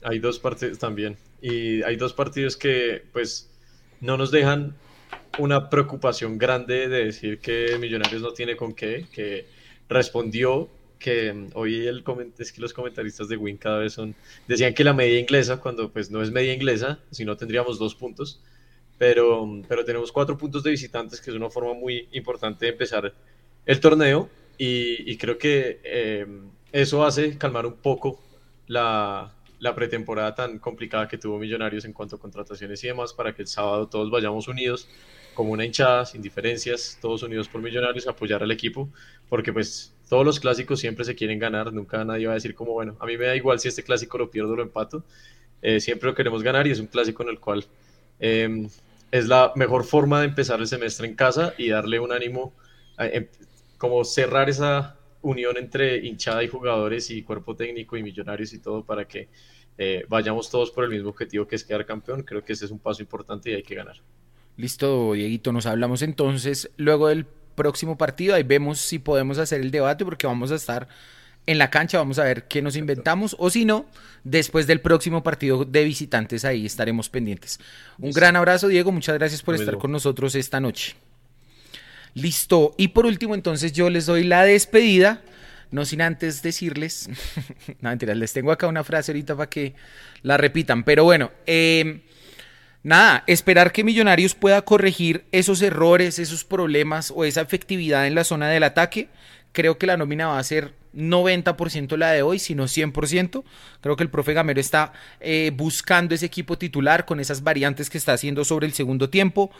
hay dos partidos también. Y hay dos partidos que pues no nos dejan una preocupación grande de decir que Millonarios no tiene con qué, que respondió, que mm, hoy el es que los comentaristas de Win cada vez son, decían que la media inglesa, cuando pues no es media inglesa, si no tendríamos dos puntos, pero, pero tenemos cuatro puntos de visitantes, que es una forma muy importante de empezar el torneo, y, creo que eh, eso hace calmar un poco la, la pretemporada tan complicada que tuvo Millonarios en cuanto a contrataciones y demás, para que el sábado todos vayamos unidos como una hinchada, sin diferencias, todos unidos por Millonarios, apoyar al equipo, porque pues todos los clásicos siempre se quieren ganar, nunca nadie va a decir como, bueno, a mí me da igual si este clásico lo pierdo o lo empato, eh, siempre lo queremos ganar y es un clásico en el cual em, es la mejor forma de empezar el semestre en casa y darle un ánimo, em, como cerrar esa unión entre hinchada y jugadores y cuerpo técnico y millonarios y todo para que eh, vayamos todos por el mismo objetivo que es quedar campeón. Creo que ese es un paso importante y hay que ganar. Listo, Dieguito, nos hablamos entonces luego del próximo partido. Ahí vemos si podemos hacer el debate porque vamos a estar en la cancha, vamos a ver qué nos inventamos o si no, después del próximo partido de visitantes ahí estaremos pendientes. Un gran abrazo, Diego, muchas gracias por estar con nosotros esta noche. Listo, y por último entonces yo les doy la despedida, no sin antes decirles, no mentiras, les tengo acá una frase ahorita para que la repitan, pero bueno, eh, nada, esperar que Millonarios pueda corregir esos errores, esos problemas o esa efectividad en la zona del ataque. Creo que la nómina va a ser 90% la de hoy, sino 100%. Creo que el profe Gamero está eh, buscando ese equipo titular con esas variantes que está haciendo sobre el segundo tiempo.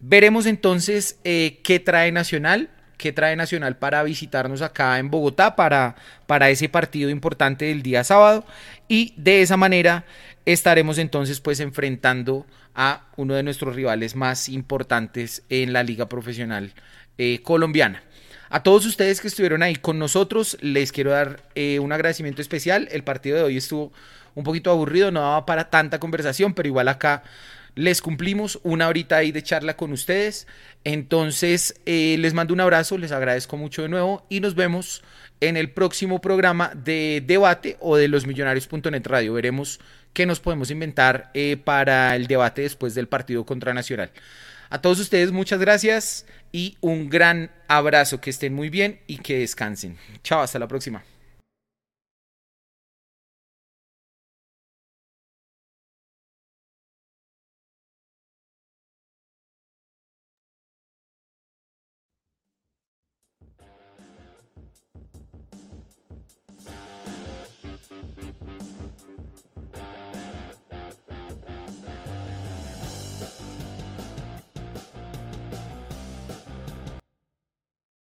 Veremos entonces eh, qué trae Nacional qué trae Nacional para visitarnos acá en Bogotá para, para ese partido importante del día sábado y de esa manera estaremos entonces pues enfrentando a uno de nuestros rivales más importantes en la liga profesional eh, colombiana. A todos ustedes que estuvieron ahí con nosotros, les quiero dar eh, un agradecimiento especial. El partido de hoy estuvo un poquito aburrido, no daba para tanta conversación, pero igual acá les cumplimos una horita ahí de charla con ustedes. Entonces, eh, les mando un abrazo, les agradezco mucho de nuevo y nos vemos en el próximo programa de debate o de los millonarios.net radio. Veremos qué nos podemos inventar eh, para el debate después del partido contra Nacional. A todos ustedes muchas gracias y un gran abrazo, que estén muy bien y que descansen. Chao, hasta la próxima.